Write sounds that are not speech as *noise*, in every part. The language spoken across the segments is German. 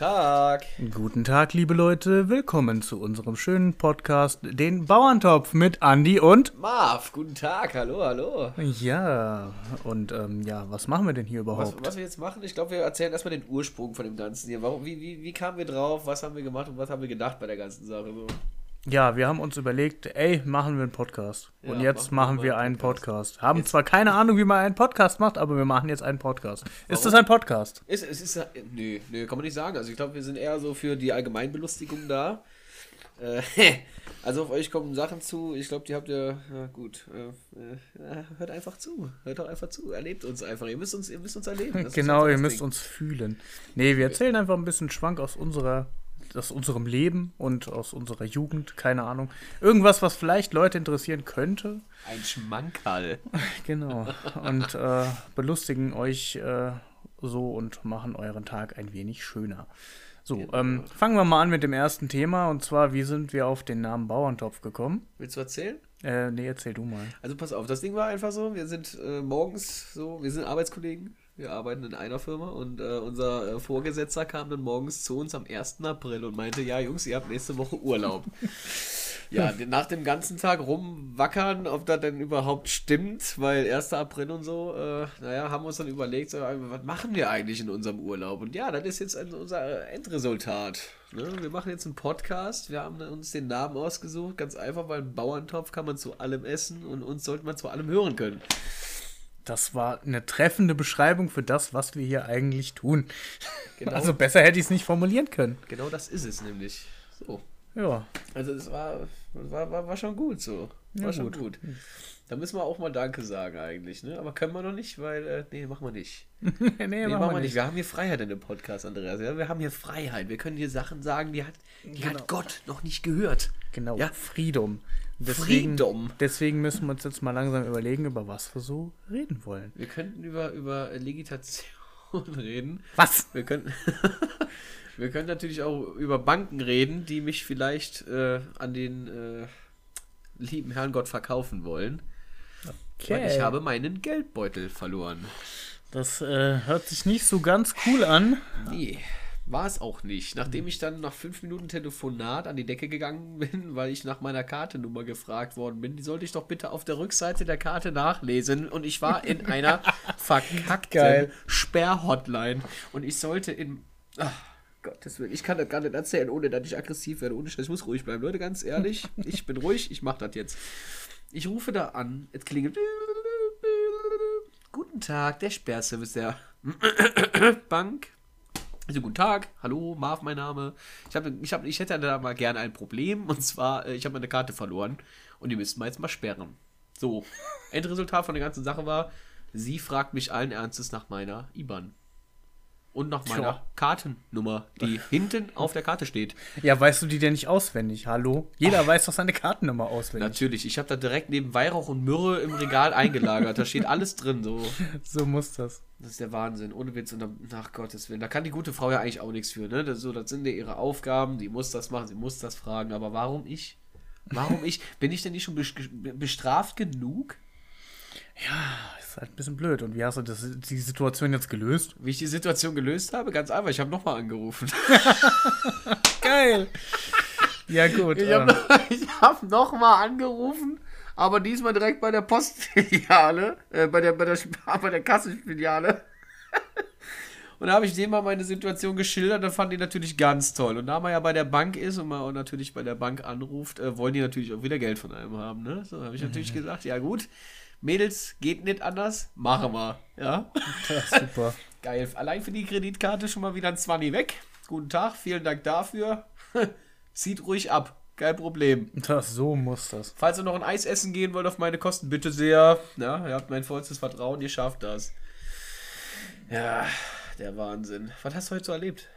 Tag. Guten Tag, liebe Leute. Willkommen zu unserem schönen Podcast, den Bauerntopf mit Andy und Marv. Guten Tag. Hallo, hallo. Ja, und ähm, ja, was machen wir denn hier Was, überhaupt? was wir jetzt machen, ich glaube, wir erzählen erstmal den Ursprung von dem Ganzen hier. Warum, wie, wie, wie kamen wir drauf? Was haben wir gemacht und was haben wir gedacht bei der ganzen Sache? So. Ja, wir haben uns überlegt, ey, machen wir einen Podcast. Ja, und jetzt machen wir machen wir einen einen Podcast. Haben zwar keine Ahnung, wie man einen Podcast macht, aber wir machen jetzt einen Podcast. Ist Warum? das ein Podcast? Es, es ist. äh, Nö, nö, kann man nicht sagen. Also, ich glaube, wir sind eher so für die Allgemeinbelustigung da. *laughs* Äh, *laughs* also, auf euch kommen Sachen zu. Ich glaube, die habt ihr. Ja, gut. Äh, äh, hört einfach zu. Hört doch einfach zu. Erlebt uns einfach. Ihr müsst uns, ihr müsst uns erleben. Das ist Genau, ihr müsst Ding. uns fühlen. Nee, wir erzählen einfach ein bisschen Schwank aus unserer aus unserem Leben und aus unserer Jugend, keine Ahnung. Irgendwas, was vielleicht Leute interessieren könnte. Ein Schmankerl. *laughs* Genau. Und äh, belustigen euch äh, so und machen euren Tag ein wenig schöner. So, ähm, fangen wir mal an mit dem ersten Thema und zwar, wie sind wir auf den Namen Bauerntopf gekommen? Willst du erzählen? Äh, nee, erzähl du mal. Also pass auf, das Ding war einfach so, wir sind äh, morgens so, wir sind Arbeitskollegen, wir arbeiten in einer Firma und äh, unser äh, Vorgesetzter kam dann morgens zu uns am 1. April und meinte, ja Jungs, ihr habt nächste Woche Urlaub. *laughs* ja, nach dem ganzen Tag rumwackern, ob das denn überhaupt stimmt, weil 1. April und so, äh, naja, haben wir uns dann überlegt, äh, was machen wir eigentlich in unserem Urlaub? Und ja, das ist jetzt unser Endresultat. Ne? Wir machen jetzt einen Podcast, wir haben uns den Namen ausgesucht, ganz einfach, weil einen Bauerntopf kann man zu allem essen und uns sollte man zu allem hören können. Das war eine treffende Beschreibung für das, was wir hier eigentlich tun. Genau. Also besser hätte ich es nicht formulieren können. Genau das ist es nämlich. So. Ja. Also das war, war, war, war schon gut so. War Ja, schon gut. gut. Da müssen wir auch mal Danke sagen eigentlich, ne? Aber können wir noch nicht, weil, äh, nee, machen wir nicht. *laughs* nee, Nee, machen wir nicht. Wir haben hier Freiheit in dem Podcast, Andreas. Ja? Wir haben hier Freiheit. Wir können hier Sachen sagen, die hat, die Genau. hat Gott noch nicht gehört. Genau, Ja. Freedom. Deswegen, Freedom. Deswegen müssen wir uns jetzt mal langsam überlegen, über was wir so reden wollen. Wir könnten über, über Legitation *laughs* reden. Was? Wir können, *laughs* wir können natürlich auch über Banken reden, die mich vielleicht äh, an den äh, lieben Herrn Gott verkaufen wollen. Weil ich habe meinen Geldbeutel verloren. Das äh, hört sich nicht so ganz cool an. Nee, war es auch nicht. Nachdem ich dann nach fünf Minuten Telefonat an die Decke gegangen *laughs* bin, weil ich nach meiner Kartennummer gefragt worden bin, die sollte ich doch bitte auf der Rückseite der Karte nachlesen. Und ich war in *laughs* einer verkackten Geil. Sperrhotline. Und ich sollte in. Ach, Gottes Willen, ich kann das gar nicht erzählen, ohne dass ich aggressiv werde. Ohne Scheiß, ich muss ruhig bleiben. Leute, ganz ehrlich, ich bin ruhig, ich mach das jetzt. Ich rufe da an, es klingelt. Guten Tag, der Sperrservice der *coughs* Bank. Also, guten Tag, hallo, Marv, mein Name. Ich, hab, ich, hab, ich hätte da mal gerne ein Problem. *laughs* Und zwar, äh, ich habe meine Karte verloren. Und die müssten wir jetzt mal sperren. So, Endresultat von der ganzen Sache war, sie fragt mich allen Ernstes nach meiner IBAN. Und nach meiner Tja. Kartennummer, die *laughs* hinten auf der Karte steht. Ja, weißt du die denn nicht auswendig? Hallo? Jeder weiß doch seine Kartennummer auswendig. Natürlich, ich habe da direkt neben Weihrauch und Myrrhe im Regal eingelagert. Da steht alles drin, so. *laughs* So muss das. Das ist der Wahnsinn, ohne Witz. Und dann, nach Gottes Willen, da kann die gute Frau ja eigentlich auch nichts für, ne? Das, so, das sind ja ihre Aufgaben, die muss das machen, sie muss das fragen. Aber warum ich? Warum ich? Bin ich denn nicht schon bes- bestraft genug? Ist halt ein bisschen blöd. Und wie hast du das, die Situation jetzt gelöst? Wie ich die Situation gelöst habe? Ganz einfach, ich habe nochmal angerufen. *laughs* Geil. Ja, gut. Ich äh, habe *laughs* ich hab nochmal angerufen, aber diesmal direkt bei der Postfiliale, äh, bei der, bei der, *laughs* bei der Kassenfiliale. Und da habe ich denen mal meine Situation geschildert, da fanden die natürlich ganz toll. Und da man ja bei der Bank ist und man natürlich bei der Bank anruft, äh, wollen die natürlich auch wieder Geld von einem haben. Ne? So habe ich natürlich gesagt, ja gut, Mädels, geht nicht anders, machen wir. Ja, super. *laughs* geil. Allein für die Kreditkarte schon mal wieder ein 20 weg. Guten Tag, vielen Dank dafür. *laughs* Zieht ruhig ab, kein Problem. Das, so muss das. Falls ihr noch ein Eis essen gehen wollt auf meine Kosten, bitte sehr. Ja, ihr habt mein vollstes Vertrauen, ihr schafft das. Ja, der Wahnsinn. Was hast du heute so erlebt?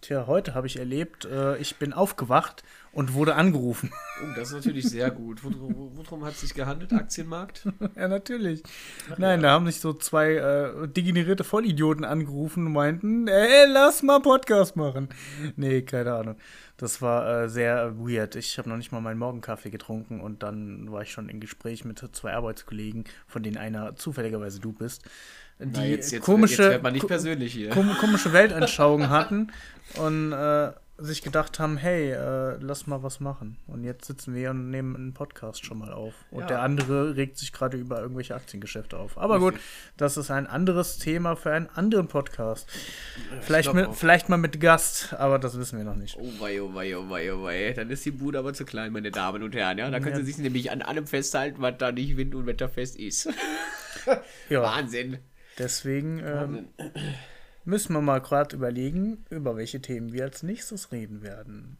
Tja, heute habe ich erlebt, äh, ich bin aufgewacht und wurde angerufen. Oh, das ist natürlich sehr gut. Worum, worum hat es sich gehandelt? Aktienmarkt? *laughs* ja, natürlich. Nein, da haben sich so zwei äh, degenerierte Vollidioten angerufen und meinten, ey, lass mal Podcast machen. Nee, keine Ahnung. Das war äh, sehr weird. Ich habe noch nicht mal meinen Morgenkaffee getrunken und dann war ich schon im Gespräch mit zwei Arbeitskollegen, von denen einer zufälligerweise du bist, die Na, jetzt, jetzt, komische, jetzt man nicht persönlich hier. kom komische Weltanschauungen hatten und äh, sich gedacht haben, hey, äh, lass mal was machen. Und jetzt sitzen wir und nehmen einen Podcast schon mal auf. Und Ja. der andere regt sich gerade über irgendwelche Aktiengeschäfte auf. Aber gut, das ist ein anderes Thema für einen anderen Podcast. Vielleicht, mit, auch. vielleicht mal mit Gast, aber das wissen wir noch nicht. Oh wei, oh wei, oh wei, oh wei. Dann ist die Bude aber zu klein, meine Damen und Herren. Ja? Da können Ja. Sie sich nämlich an allem festhalten, was da nicht wind- und wetterfest ist. Ja, *laughs* Wahnsinn. deswegen ähm, müssen wir mal gerade überlegen, über welche Themen wir als nächstes reden werden.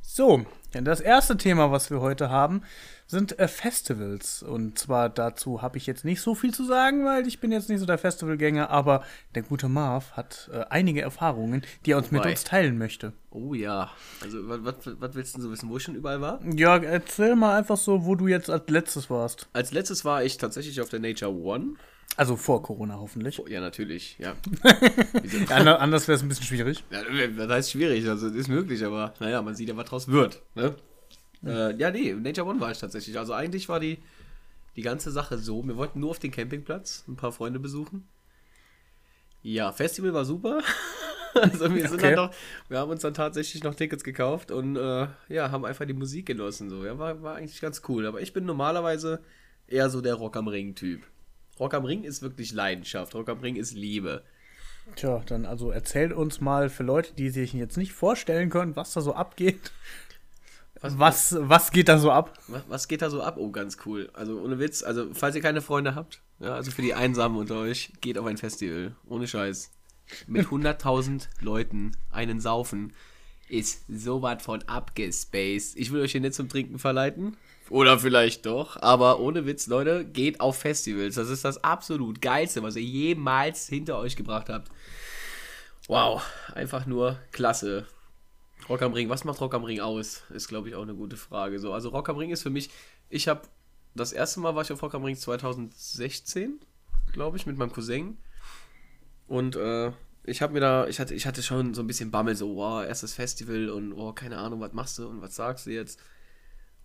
So, denn das erste Thema, was wir heute haben, sind äh, Festivals. Und zwar dazu habe ich jetzt nicht so viel zu sagen, weil ich bin jetzt nicht so der Festivalgänger, aber der gute Marv hat äh, einige Erfahrungen, die er uns mit Wobei. uns teilen möchte. Oh ja. Also, was, willst du so wissen, wo ich schon überall war? Ja, erzähl mal einfach so, wo du jetzt als letztes warst. Als letztes war ich tatsächlich auf der Nature One. Also vor Corona hoffentlich. Ja, natürlich, ja. *laughs* Ja, ander- anders wäre es ein bisschen schwierig. ja. Das heißt schwierig, also ist möglich, aber naja, man sieht ja, was draus wird. Ne? Äh, ja, nee, Nature One war ich tatsächlich. Also eigentlich war die, die ganze Sache so, wir wollten nur auf den Campingplatz ein paar Freunde besuchen. Ja, Festival war super. *laughs* also wir sind Okay. dann noch, wir haben uns dann tatsächlich noch Tickets gekauft und äh, ja, haben einfach die Musik genossen. So. Ja, war, war eigentlich ganz cool. Aber ich bin normalerweise eher so der Rock am Ring-Typ. Rock am Ring ist wirklich Leidenschaft. Rock am Ring ist Liebe. Tja, dann also erzähl uns mal für Leute, die sich jetzt nicht vorstellen können, was da so abgeht. Was, was geht da so ab? Was, was geht da so ab? Oh, ganz cool. Also ohne Witz, also falls ihr keine Freunde habt, ja, also für die Einsamen unter euch, geht auf ein Festival. Ohne Scheiß. Mit *laughs* 100.000 Leuten einen saufen ist so was von abgespaced. Ich will euch hier nicht zum Trinken verleiten. Oder vielleicht doch. Aber ohne Witz, Leute, geht auf Festivals. Das ist das absolut geilste, was ihr jemals hinter euch gebracht habt. Wow, einfach nur klasse. Rock am Ring, was macht Rock am Ring aus? Ist, glaube ich, auch eine gute Frage. So, also Rock am Ring ist für mich, ich habe, das erste Mal war ich auf Rock am Ring 2016, glaube ich, mit meinem Cousin. Und äh, ich habe mir da, ich hatte, ich hatte schon so ein bisschen Bammel, so, wow, erstes Festival und oh, keine Ahnung, was machst du und was sagst du jetzt?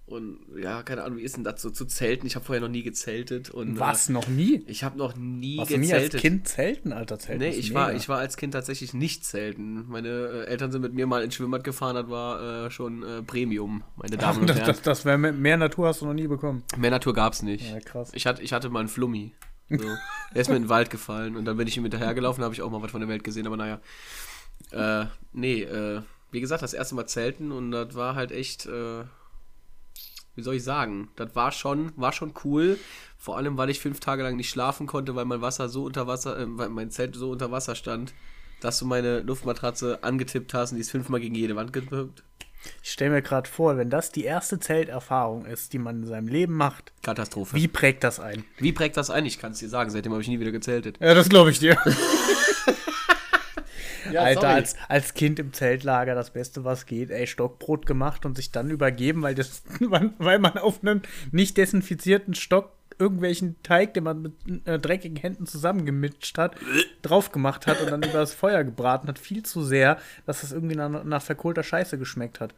Und ja, keine Ahnung, wie ist denn das so zu zelten? Ich habe vorher noch nie gezeltet und Was, Äh, noch nie? ich habe noch nie Warst du nie als gezeltet. Kind zelten, Alter? Zelten Nee, ich mega. war, ich war als Kind tatsächlich nicht zelten. Meine äh, Eltern sind mit mir mal ins Schwimmbad gefahren, das war äh, schon äh, Premium, meine *laughs* Damen und das, Herren. das, das wär, mehr Natur hast du noch nie bekommen. Mehr Natur gab's nicht. Ja, krass. Ich, hatte, ich hatte mal einen Flummi. *laughs* So. Der ist mir in den Wald gefallen und dann bin ich ihm hinterhergelaufen, habe ich auch mal was von der Welt gesehen, aber naja. Äh, nee, äh, wie gesagt, das erste Mal zelten und das war halt echt, äh, wie soll ich sagen, das war schon, war schon cool. Vor allem, weil ich fünf Tage lang nicht schlafen konnte, weil mein Wasser so unter Wasser, äh, weil mein Zelt so unter Wasser stand, dass du meine Luftmatratze angetippt hast und die ist fünfmal gegen jede Wand gedrückt. Ich stelle mir gerade vor, wenn das die erste Zelterfahrung ist, die man in seinem Leben macht, Katastrophe. wie prägt das ein? Wie prägt das ein? Ich kann es dir sagen, seitdem habe ich nie wieder gezeltet. Ja, das glaube ich dir. *laughs* Ja, Alter, sorry. als, als Kind im Zeltlager das Beste, was geht, ey, Stockbrot gemacht und sich dann übergeben, weil, das, *laughs* weil man auf einem nicht desinfizierten Stock irgendwelchen Teig, den man mit äh, dreckigen Händen zusammengemitscht hat, drauf gemacht hat und dann *laughs* über das Feuer gebraten hat, viel zu sehr, dass das irgendwie nach, nach verkohlter Scheiße geschmeckt hat.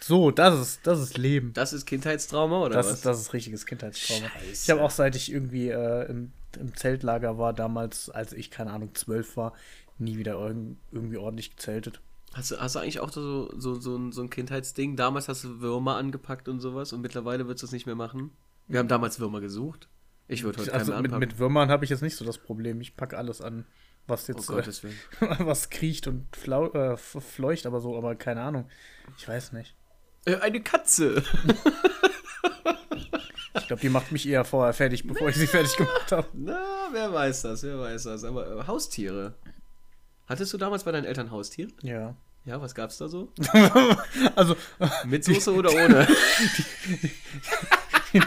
So, das ist, das ist Leben. Das ist Kindheitstrauma oder Das was? ist, das ist richtiges Kindheitstrauma. Scheiße. Ich habe auch, seit ich irgendwie äh, im, im Zeltlager war, damals, als ich, keine Ahnung, zwölf war, nie wieder irg irgendwie ordentlich gezeltet. Hast du, hast du eigentlich auch so, so, so, ein, so ein Kindheitsding? Damals hast du Würmer angepackt und sowas und mittlerweile würdest du es nicht mehr machen? Wir haben damals Würmer gesucht. Ich würde heute Also keinen mit, anpacken. mit Würmern habe ich jetzt nicht so das Problem. Ich packe alles an, was oh jetzt äh, Gottes Willen. *laughs* was kriecht und flau äh, fleucht, aber so, aber keine Ahnung. Ich weiß nicht. Äh, eine Katze! *laughs* Ich glaube, die macht mich eher vorher fertig, bevor ich sie fertig gemacht habe. Na, wer weiß das, wer weiß das. Aber äh, Haustiere. Hattest du damals bei deinen Eltern Haustiere? Ja. Ja, was gab's da so? *laughs* Also Mit Soße oder ohne?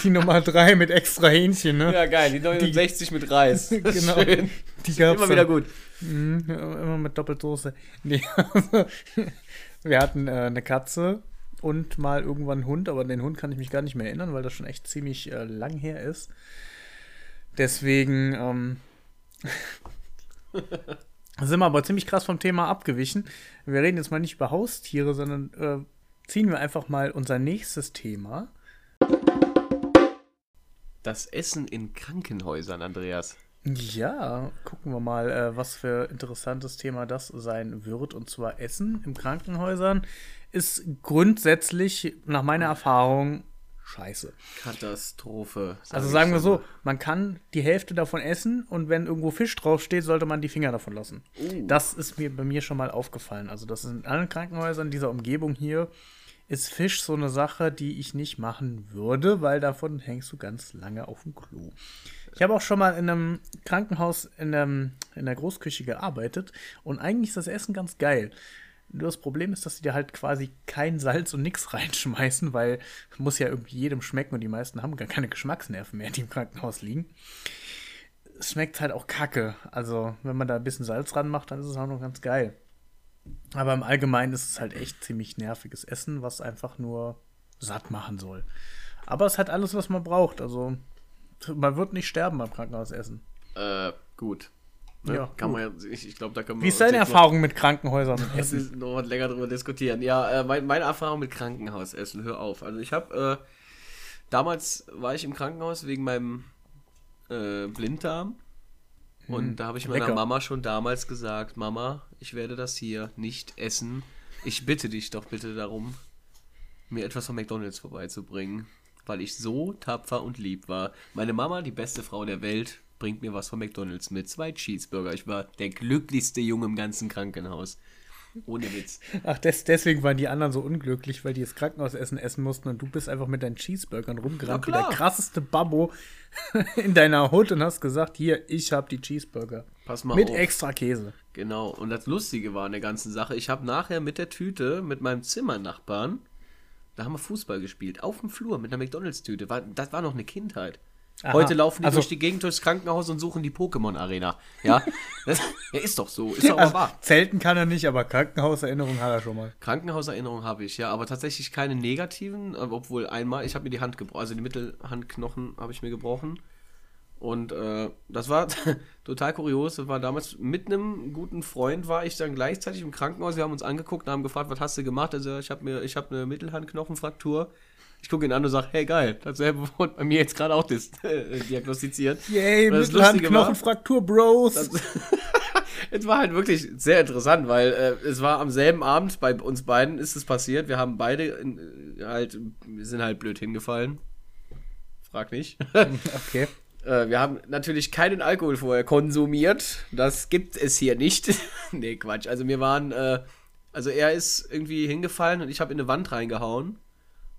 die Nummer drei mit extra Hähnchen, ne? ja, geil, die 69 mit Reis. *laughs* Genau. Schön. Die gab's Immer wieder gut. Mhm, immer mit Doppelsoße. Nee, also, wir hatten äh, eine Katze und mal irgendwann einen Hund, aber den Hund kann ich mich gar nicht mehr erinnern, weil das schon echt ziemlich äh, lang her ist. Deswegen ähm, *laughs* sind wir aber ziemlich krass vom Thema abgewichen. Wir reden jetzt mal nicht über Haustiere, sondern äh, ziehen wir einfach mal unser nächstes Thema. Das Essen in Krankenhäusern, Andreas. Ja, gucken wir mal, äh, was für interessantes Thema das sein wird. Und zwar Essen in Krankenhäusern ist grundsätzlich nach meiner Erfahrung scheiße. Katastrophe. sag Also sagen wir so, man kann die Hälfte davon essen und wenn irgendwo Fisch draufsteht, sollte man die Finger davon lassen. Uh. Das ist mir bei mir schon mal aufgefallen. Also das ist in allen Krankenhäusern dieser Umgebung hier ist Fisch so eine Sache, die ich nicht machen würde, weil davon hängst du ganz lange auf dem Klo. Ich habe auch schon mal in einem Krankenhaus in, einem, in der Großküche gearbeitet und eigentlich ist das Essen ganz geil. Nur das Problem ist, dass sie dir halt quasi kein Salz und nix reinschmeißen, weil muss ja irgendwie jedem schmecken und die meisten haben gar keine Geschmacksnerven mehr, die im Krankenhaus liegen. Es schmeckt halt auch kacke. Also, wenn man da ein bisschen Salz dran macht, dann ist es auch noch ganz geil. Aber im Allgemeinen ist es halt echt ziemlich nerviges Essen, was einfach nur satt machen soll. Aber es hat alles, was man braucht. Also, man wird nicht sterben beim Krankenhausessen. Äh, gut. Ne? Ja, Kann man ja, ich, ich glaube, da können wir Wie ist deine noch- Erfahrung mit Krankenhäusern *laughs* Es ist noch was länger drüber diskutieren. Ja, äh, mein, meine Erfahrung mit Krankenhausessen, hör auf. Also ich habe, äh, damals war ich im Krankenhaus wegen meinem äh, Blinddarm. Und da habe ich meiner lecker. Mama schon damals gesagt, Mama, ich werde das hier nicht essen. Ich bitte dich doch bitte darum, mir etwas von McDonalds vorbeizubringen, weil ich so tapfer und lieb war. Meine Mama, die beste Frau der Welt, bringt mir was von McDonalds mit. Zwei Cheeseburger. Ich war der glücklichste Junge im ganzen Krankenhaus. Ohne Witz. Ach, des, deswegen waren die anderen so unglücklich, weil die das Krankenhausessen essen mussten und du bist einfach mit deinen Cheeseburgern rumgerannt wie der krasseste Babbo *laughs* in deiner Hut und hast gesagt, hier, ich hab die Cheeseburger. Pass mal mit auf. extra Käse. Genau. Und das Lustige war an der ganzen Sache, ich habe nachher mit der Tüte, mit meinem Zimmernachbarn, da haben wir Fußball gespielt. Auf dem Flur mit einer McDonalds-Tüte. War, das war noch eine Kindheit. Aha. Heute laufen die Also- durch die Gegend durchs Krankenhaus und suchen die Pokémon-Arena. Ja? *laughs* Das, ja, ist doch so. Ist doch Also, wahr. Zelten kann er nicht, aber Krankenhauserinnerung hat er schon mal. Krankenhauserinnerung habe ich, ja, aber tatsächlich keine negativen, äh, obwohl einmal, ich habe mir die Hand gebrochen, also die Mittelhandknochen habe ich mir gebrochen. Und äh, das war *laughs* total kurios. Das war damals mit einem guten Freund, war ich dann gleichzeitig im Krankenhaus. Wir haben uns angeguckt und haben gefragt, was hast du gemacht? Also ich habe mir, ich habe eine Mittelhandknochenfraktur. Ich gucke ihn an und sage, hey geil, dasselbe *laughs* wurde bei mir jetzt gerade auch dis äh, *laughs* diagnostiziert. Yay, das Mittelhandknochenfraktur, Bros. *laughs* Es war halt wirklich sehr interessant, weil äh, es war am selben Abend bei uns beiden ist es passiert. Wir haben beide in, äh, halt, wir sind halt blöd hingefallen. Frag nicht. okay. äh, wir haben natürlich keinen Alkohol vorher konsumiert. Das gibt es hier nicht. nee, Quatsch. Also wir waren, äh, also er ist irgendwie hingefallen und ich habe in eine Wand reingehauen.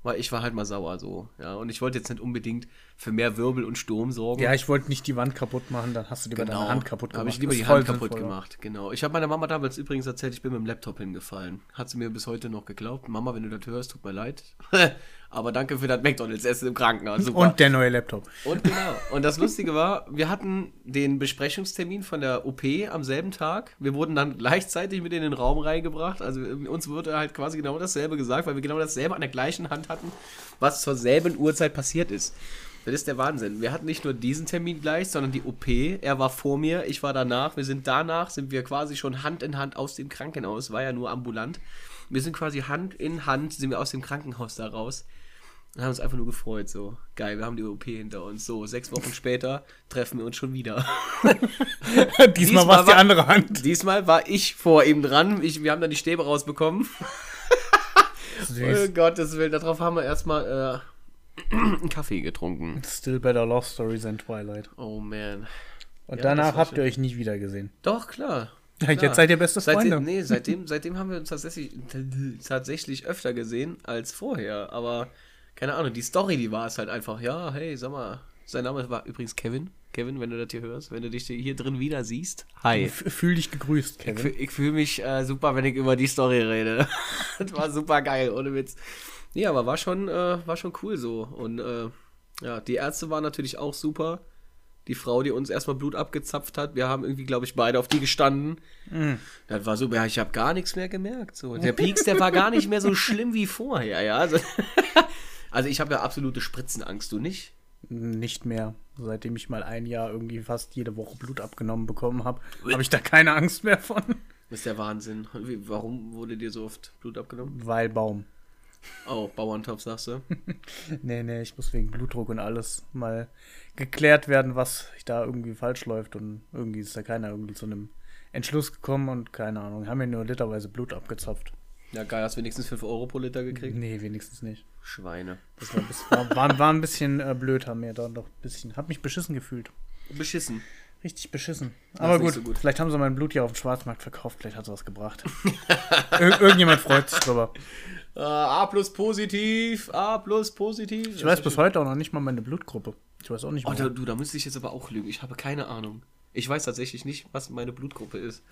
Weil ich war halt mal sauer so, ja. Und ich wollte jetzt nicht unbedingt für mehr Wirbel und Sturm sorgen. Ja, ich wollte nicht die Wand kaputt machen, dann hast du lieber deine Hand kaputt Habe gemacht. ich lieber die Hand kaputt sinnvoller. gemacht, genau. Ich habe meiner Mama damals übrigens erzählt, ich bin mit dem Laptop hingefallen. Hat sie mir bis heute noch geglaubt. Mama, wenn du das hörst, tut mir leid. *laughs* Aber danke für das McDonalds-Essen im Krankenhaus. Super. Und der neue Laptop. Und genau. Und das Lustige war, wir hatten den Besprechungstermin von der OP am selben Tag. Wir wurden dann gleichzeitig mit in den Raum reingebracht. Also äh, uns wurde halt quasi genau dasselbe gesagt, weil wir genau dasselbe an der gleichen Hand hatten, was zur selben Uhrzeit passiert ist. Das ist der Wahnsinn. Wir hatten nicht nur diesen Termin gleich, sondern die OP. Er war vor mir, ich war danach. Wir sind danach, sind wir quasi schon Hand in Hand aus dem Krankenhaus, war ja nur ambulant. Wir sind quasi Hand in Hand, sind wir aus dem Krankenhaus da raus. Und haben uns einfach nur gefreut, so. Geil, wir haben die OP hinter uns. So, sechs Wochen später treffen wir uns schon wieder. *laughs* Diesmal war es die andere Hand. Diesmal war ich vor ihm dran. Ich, wir haben dann die Stäbe rausbekommen. *laughs* Oh Süß. Gottes Willen, darauf haben wir erstmal äh, einen Kaffee getrunken. Still better love stories than Twilight. Oh man. Und Ja, danach habt ihr euch nicht wieder gesehen. Doch, klar. Jetzt Klar. seid ihr beste Freunde. Seitdem, nee, seitdem, seitdem haben wir uns tatsächlich, *laughs* tatsächlich öfter gesehen als vorher. Aber keine Ahnung, die Story, die war es halt einfach. Ja, hey, sag mal. Sein Name war übrigens Kevin. Kevin, wenn du das hier hörst, wenn du dich hier drin wieder siehst. Hi. F- Fühl dich gegrüßt, Ich, Kevin. fühl- ich fühle mich äh, super, wenn ich über die Story rede. *laughs* das war super geil, ohne Witz. Nee, aber war schon, äh, war schon cool so. Und äh, ja, die Ärzte waren natürlich auch super. Die Frau, die uns erstmal Blut abgezapft hat. Wir haben irgendwie, glaube ich, beide auf die gestanden. Das war so, ja, ich habe gar nichts mehr gemerkt. So. Der *laughs* Peaks, der war gar nicht mehr so schlimm wie vorher, ja. Also, *laughs* also ich habe ja absolute Spritzenangst, du nicht? Nicht mehr. Seitdem ich mal ein Jahr irgendwie fast jede Woche Blut abgenommen bekommen habe, habe ich da keine Angst mehr von. Das ist der Wahnsinn. Warum wurde dir so oft Blut abgenommen? Weil Baum. Oh, Bauerntopf, sagst du? *laughs* Nee, nee, ich muss wegen Blutdruck und alles mal geklärt werden, was da irgendwie falsch läuft. Und irgendwie ist da keiner irgendwie zu einem Entschluss gekommen und keine Ahnung. Haben mir nur literweise Blut abgezapft. Ja, geil, hast wenigstens 5 Euro pro Liter gekriegt? Nee, wenigstens nicht. Schweine. Das war, ein bisschen, war, war, war ein bisschen äh, blöd, haben mir da doch ein bisschen. Hab mich beschissen gefühlt. Beschissen. Richtig beschissen. Aber gut, so gut. vielleicht haben sie mein Blut ja auf dem Schwarzmarkt verkauft, vielleicht hat es was gebracht. *laughs* Ir irgendjemand freut sich drüber. Äh, A plus positiv, A plus positiv. Ich weiß bis heute auch noch nicht mal meine Blutgruppe. Ich weiß auch nicht Oh, mehr. da, du, da müsste ich jetzt aber auch lügen. Ich habe keine Ahnung. Ich weiß tatsächlich nicht, was meine Blutgruppe ist.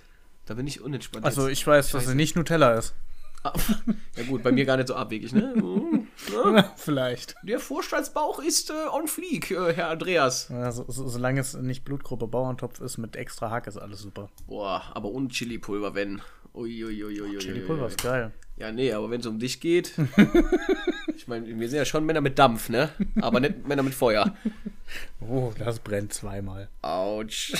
Da bin ich unentspannt. also jetzt. ich weiß, dass Scheiße. sie nicht Nutella ist. Ah, *laughs* Ja gut, bei mir gar nicht so abwegig, ne? *laughs* Hm, ne? vielleicht. Der Vorstandsbauch ist äh, on fleek, äh, Herr Andreas. Ja, so, so, solange es nicht Blutgruppe Bauerntopf ist mit extra Hack, ist alles super. Boah, aber ohne Chili-Pulver, wenn. Uiuiuiui. Chili-Pulver ist geil. Ja, nee, aber wenn es um dich geht. *laughs* ich meine, wir sind ja schon Männer mit Dampf, ne? Aber nicht Männer mit Feuer. Oh, das brennt zweimal. Autsch.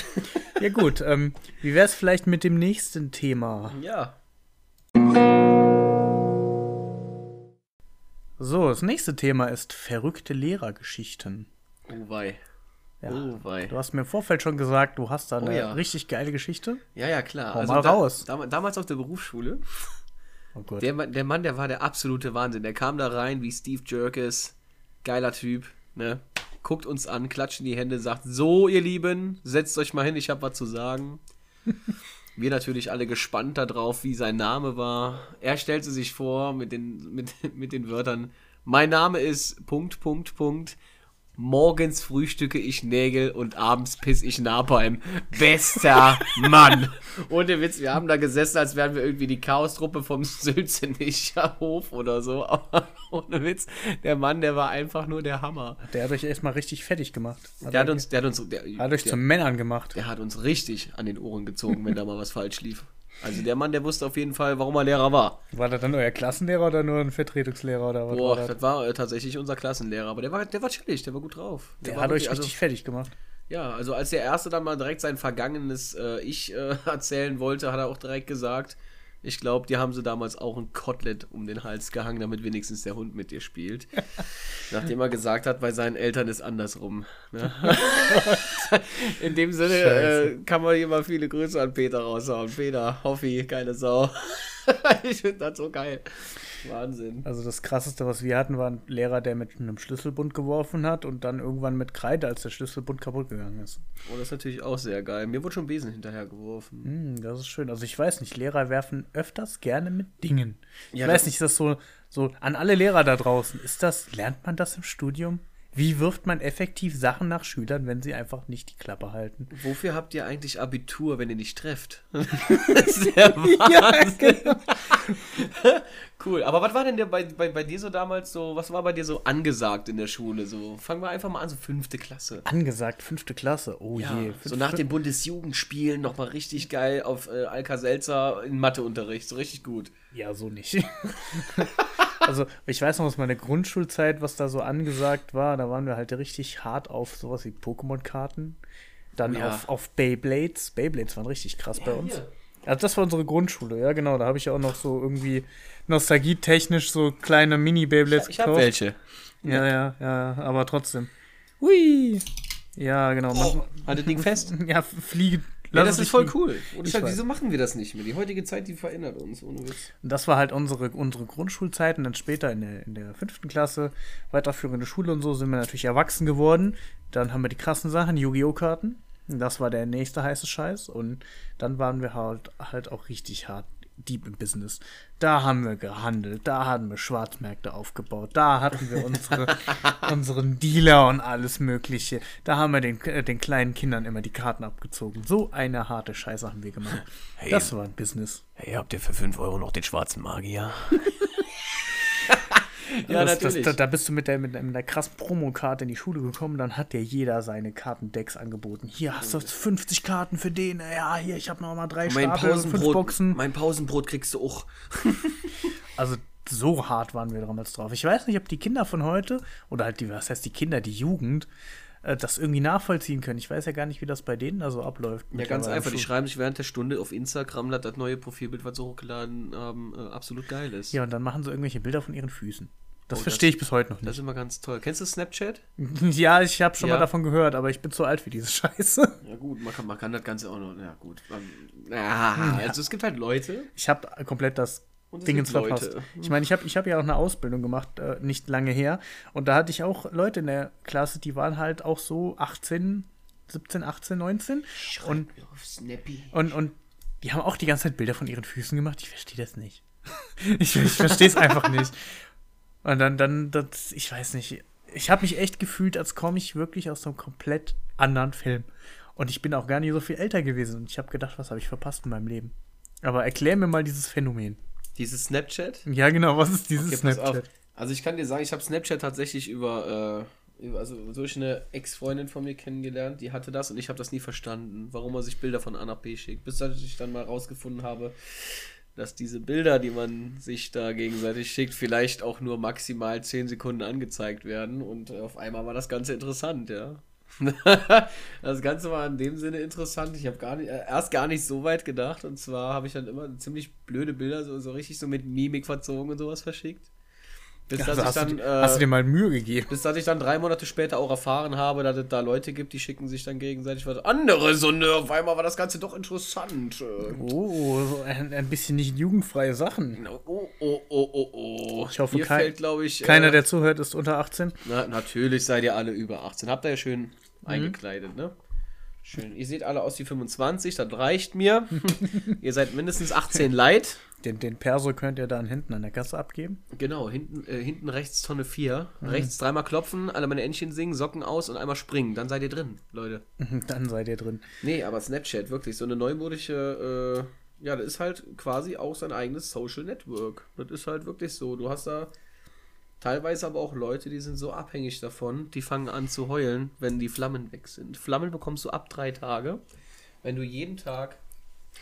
Ja gut, ähm, wie wär's vielleicht mit dem nächsten Thema? ja. So, das nächste Thema ist verrückte Lehrergeschichten. Oh wei. Ja. Oh wei. Du hast mir im Vorfeld schon gesagt, du hast da eine ja. richtig geile Geschichte. Ja, ja, klar. Hau mal raus. Da, damals auf der Berufsschule, Oh der, Mann- der Mann, der war der absolute Wahnsinn. Der kam da rein wie Steve Jerkes. Geiler Typ, ne? Guckt uns an, klatscht in die Hände, sagt: So, ihr Lieben, setzt euch mal hin, ich habe was zu sagen. *laughs* Wir natürlich alle gespannt darauf, wie sein Name war. Er stellte sich vor mit den, mit, *laughs* mit den Wörtern: Mein Name ist Punkt, Punkt, Punkt. Morgens frühstücke ich Nägel und abends piss ich Napalm. Bester Mann. *laughs* Ohne Witz, wir haben da gesessen, als wären wir irgendwie die Chaos-Truppe vom *laughs* Sülzenischer Hof oder so. *laughs* Aber ohne Witz, der Mann, der war einfach nur der Hammer. Der hat euch erstmal richtig fertig gemacht. Der hat uns, der hat uns, der, hat euch der, zu Männern gemacht. der hat uns richtig an den Ohren gezogen, wenn da mal was falsch lief. Also der Mann, der wusste auf jeden Fall, warum er Lehrer war. War das dann euer Klassenlehrer oder nur ein Vertretungslehrer oder was Boah, war das? das war äh, tatsächlich unser Klassenlehrer, aber der war, der war chillig, der war gut drauf. Der war hat euch wirklich- richtig also, fertig gemacht. Ja, also als der Erste dann mal direkt sein vergangenes äh, Ich äh, *laughs* erzählen wollte, hat er auch direkt gesagt, ich glaube, die haben sie damals auch ein Kotelett um den Hals gehangen, damit wenigstens der Hund mit dir spielt. *laughs* Nachdem er gesagt hat, bei seinen Eltern ist andersrum. Ne? *laughs* In dem Sinne äh, kann man hier mal viele Grüße an Peter raushauen. Peter, Hoffi, keine Sau. *laughs* ich finde das so geil. Wahnsinn. Also das krasseste, was wir hatten, war ein Lehrer, der mit einem Schlüsselbund geworfen hat und dann irgendwann mit Kreide, als der Schlüsselbund kaputt gegangen ist. Oh, das ist natürlich auch sehr geil. Mir wurde schon Besen hinterhergeworfen. Hm, das ist schön. Also ich weiß nicht, Lehrer werfen öfters gerne mit Dingen. Ich Ja, weiß nicht, ist das so, so an alle Lehrer da draußen, ist das, lernt man das im Studium? Wie wirft man effektiv Sachen nach Schülern, wenn sie einfach nicht die Klappe halten? Wofür habt ihr eigentlich Abitur, wenn ihr nicht trefft? *laughs* das ist der Wahnsinn. *laughs* Cool, aber was war denn der bei, bei, bei dir so damals so, was war bei dir so angesagt in der Schule? So, fangen wir einfach mal an, so fünfte Klasse. Angesagt, fünfte Klasse. Oh Ja, je. so nach den Bundesjugendspielen nochmal richtig geil auf äh, Alka-Seltzer in Matheunterricht, so richtig gut. Ja, so nicht. *laughs* also, ich weiß noch aus meiner Grundschulzeit, was da so angesagt war. Da waren wir halt richtig hart auf sowas wie Pokémon-Karten. Dann Ja. auf, auf Beyblades. Beyblades waren richtig krass bei uns. hier. Also, das war unsere Grundschule, ja, genau. Da habe ich ja auch noch so irgendwie nostalgietechnisch so kleine Mini-Beyblades Ich hab welche. Ja, ja, ja, aber trotzdem. Hui! Ja, genau. Man, Hat das Ding fest? ja, fliegen. Ja, das ist voll cool. Und Ich weiß. wieso machen wir das nicht mehr? Die heutige Zeit, die verändert uns, ohne Witz. Und das war halt unsere, unsere Grundschulzeit und dann später in der, in der fünften Klasse, weiterführende Schule und so, sind wir natürlich erwachsen geworden. Dann haben wir die krassen Sachen, Yu-Gi-Oh! Karten. Das war der nächste heiße Scheiß. Und dann waren wir halt, halt auch richtig hart deep im Business. Da haben wir gehandelt, da haben wir Schwarzmärkte aufgebaut, da hatten wir unsere, *laughs* unseren Dealer und alles Mögliche. Da haben wir den, äh, den kleinen Kindern immer die Karten abgezogen. So eine harte Scheiße haben wir gemacht. Hey. Das war ein Business. Hey, habt ihr für 5 Euro noch den schwarzen Magier? *laughs* Ja, das, natürlich. Das, da, da bist du mit der, mit, einer krassen Promokarte in die Schule gekommen, dann hat dir jeder seine Kartendecks angeboten. Hier hast du 50 Karten für den, ja, hier, ich habe noch mal drei mein Stapel, fünf Pausenbrot, Boxen. mein Pausenbrot kriegst du auch. *laughs* Also so hart waren wir damals drauf. Ich weiß nicht, ob die Kinder von heute, oder halt die, was heißt die Kinder, die Jugend, äh, das irgendwie nachvollziehen können. Ich weiß ja gar nicht, wie das bei denen da so abläuft. Ja, ganz einfach. Die schreiben sich während der Stunde auf Instagram, dass das neue Profilbild, was sie hochgeladen haben, äh, absolut geil ist. Ja, und dann machen sie irgendwelche Bilder von ihren Füßen. Das Oh, verstehe das- ich bis heute noch Das nicht. ist immer ganz toll. Kennst du Snapchat? *laughs* Ja, ich habe schon Ja. mal davon gehört, aber ich bin zu alt für diese Scheiße. *laughs* Ja gut, man kann, man kann das Ganze auch noch, ja gut. Man, ja, also es gibt halt Leute. Ich habe komplett das Und es Dingens verpasst. Ich meine, ich habe ich hab ja auch eine Ausbildung gemacht, äh, nicht lange her. Und da hatte ich auch Leute in der Klasse, die waren halt auch so 18, 17, 18, 19. Und, auf Snappy. und, und die haben auch die ganze Zeit Bilder von ihren Füßen gemacht. Ich verstehe das nicht. *laughs* ich ich verstehe es einfach nicht. Und dann, dann, das, ich weiß nicht. Ich habe mich echt gefühlt, als komme ich wirklich aus einem komplett anderen Film. Und ich bin auch gar nicht so viel älter gewesen. Und ich habe gedacht, was habe ich verpasst in meinem Leben? Aber erklär mir mal dieses Phänomen. Dieses Snapchat? Ja, genau, was ist dieses Okay. Snapchat? Also ich kann dir sagen, ich habe Snapchat tatsächlich über, äh, über also durch eine Ex-Freundin von mir kennengelernt, die hatte das und ich habe das nie verstanden, warum man sich Bilder von A nach B schickt. Bis ich dann mal rausgefunden habe, dass diese Bilder, die man sich da gegenseitig schickt, vielleicht auch nur maximal 10 Sekunden angezeigt werden und auf einmal war das Ganze interessant, ja. *laughs* das Ganze war in dem Sinne interessant. Ich habe äh, erst gar nicht so weit gedacht. Und zwar habe ich dann immer ziemlich blöde Bilder, so, so richtig so mit Mimik verzogen und sowas verschickt. Bis, dass Also ich hast, dann, du, dir- hast du äh, dir mal Mühe gegeben? bis dass ich dann drei Monate später auch erfahren habe, dass es da Leute gibt, die schicken sich dann gegenseitig was anderes. Und äh, auf einmal war das Ganze doch interessant. Äh, Oh, so ein, ein bisschen nicht jugendfreie Sachen. Oh, oh, oh, oh, oh. Ich hoffe, Hier kein- fällt, glaube ich. Keiner, äh, der zuhört, ist unter 18. Na, natürlich seid ihr alle über 18. Habt ihr ja schön Mhm. eingekleidet, ne? Schön. Ihr seht alle aus wie 25, das reicht mir. *laughs* ihr seid mindestens 18 Leid. Den, den Perso könnt ihr dann hinten an der Kasse abgeben. Genau, hinten, äh, hinten rechts Tonne 4. Mhm. Rechts dreimal klopfen, alle meine Entchen singen, Socken aus und einmal springen. Dann seid ihr drin, Leute. Dann seid ihr drin. Nee, aber Snapchat, wirklich, so eine neumodische, äh, ja, das ist halt quasi auch sein eigenes Social Network. Das ist halt wirklich so. Du hast da teilweise aber auch Leute, die sind so abhängig davon, die fangen an zu heulen, wenn die Flammen weg sind. Flammen bekommst du ab drei Tage, wenn du jeden Tag